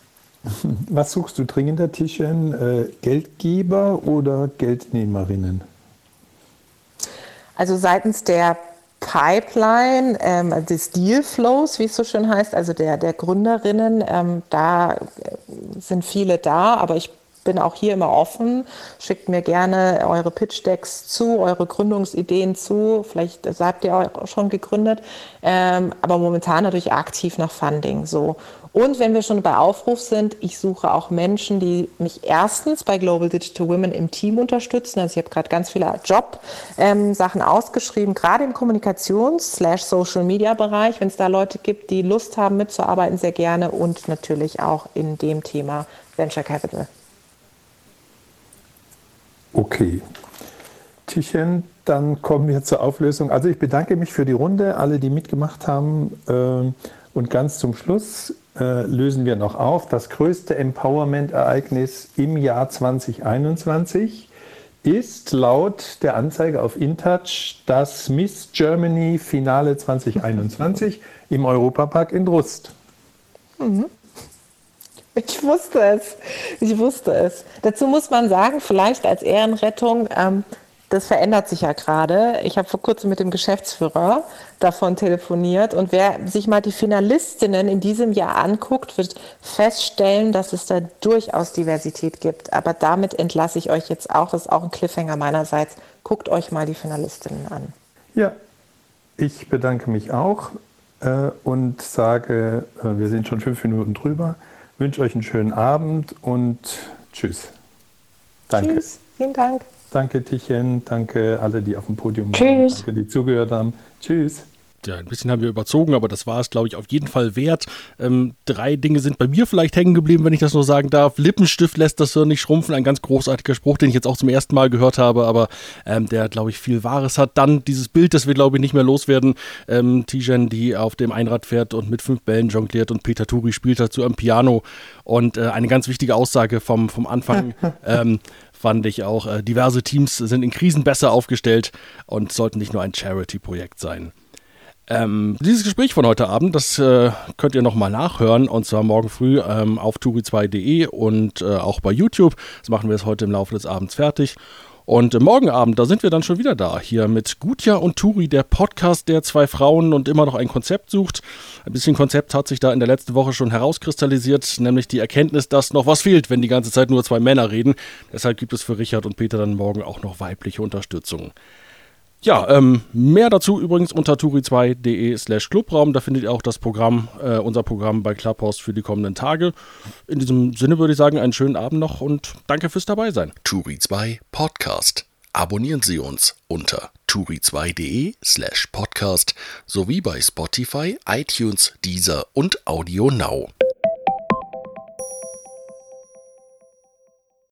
*laughs* Was suchst du dringender, Tischchen? Äh, Geldgeber oder Geldnehmerinnen? Also seitens der Pipeline, ähm, des Dealflows, wie es so schön heißt, also der, der Gründerinnen, ähm, da sind viele da, aber ich bin auch hier immer offen. Schickt mir gerne eure Pitch-Decks zu, eure Gründungsideen zu. Vielleicht habt ihr auch schon gegründet. Ähm, aber momentan natürlich aktiv nach Funding. So. Und wenn wir schon bei Aufruf sind, ich suche auch Menschen, die mich erstens bei Global Digital Women im Team unterstützen. Also ich habe gerade ganz viele Job-Sachen ähm, ausgeschrieben, gerade im Kommunikations-Social-Media-Bereich. Wenn es da Leute gibt, die Lust haben mitzuarbeiten, sehr gerne. Und natürlich auch in dem Thema Venture Capital. Okay. Tichen, dann kommen wir zur Auflösung. Also ich bedanke mich für die Runde, alle, die mitgemacht haben. Ähm, und ganz zum Schluss äh, lösen wir noch auf, das größte Empowerment-Ereignis im Jahr 2021 ist laut der Anzeige auf InTouch das Miss Germany Finale 2021 *laughs* im Europapark in Drust. Mhm. Ich wusste es. Ich wusste es. Dazu muss man sagen, vielleicht als Ehrenrettung, ähm, das verändert sich ja gerade. Ich habe vor kurzem mit dem Geschäftsführer davon telefoniert und wer sich mal die Finalistinnen in diesem Jahr anguckt, wird feststellen, dass es da durchaus Diversität gibt. Aber damit entlasse ich euch jetzt auch. Das ist auch ein Cliffhanger meinerseits. Guckt euch mal die Finalistinnen an. Ja, ich bedanke mich auch äh, und sage, äh, wir sind schon fünf Minuten drüber wünsche euch einen schönen Abend und tschüss. Danke. Tschüss. Vielen Dank. Danke, Tichen. Danke alle, die auf dem Podium waren. Danke, die zugehört haben. Tschüss ja, ein bisschen haben wir überzogen, aber das war es, glaube ich, auf jeden Fall wert. Ähm, drei Dinge sind bei mir vielleicht hängen geblieben, wenn ich das nur sagen darf. Lippenstift lässt das Hirn nicht schrumpfen. Ein ganz großartiger Spruch, den ich jetzt auch zum ersten Mal gehört habe, aber ähm, der, glaube ich, viel Wahres hat. Dann dieses Bild, das wir, glaube ich, nicht mehr loswerden. Ähm, Tijen, die auf dem Einrad fährt und mit fünf Bällen jongliert und Peter Turi spielt dazu am Piano. Und äh, eine ganz wichtige Aussage vom, vom Anfang. *laughs* ähm, fand ich auch. Äh, diverse Teams sind in Krisen besser aufgestellt und sollten nicht nur ein Charity-Projekt sein. Ähm, dieses Gespräch von heute Abend, das äh, könnt ihr nochmal nachhören und zwar morgen früh ähm, auf turi2.de und äh, auch bei YouTube. Das machen wir es heute im Laufe des Abends fertig. Und morgen Abend, da sind wir dann schon wieder da, hier mit Gutja und Turi, der Podcast der zwei Frauen und immer noch ein Konzept sucht. Ein bisschen Konzept hat sich da in der letzten Woche schon herauskristallisiert, nämlich die Erkenntnis, dass noch was fehlt, wenn die ganze Zeit nur zwei Männer reden. Deshalb gibt es für Richard und Peter dann morgen auch noch weibliche Unterstützung. Ja, ähm, mehr dazu übrigens unter turi2.de slash Clubraum. Da findet ihr auch das Programm, äh, unser Programm bei Clubhouse für die kommenden Tage. In diesem Sinne würde ich sagen, einen schönen Abend noch und danke fürs Dabeisein. Turi2 Podcast. Abonnieren Sie uns unter turi2.de slash podcast sowie bei Spotify, iTunes, Deezer und Audio Now.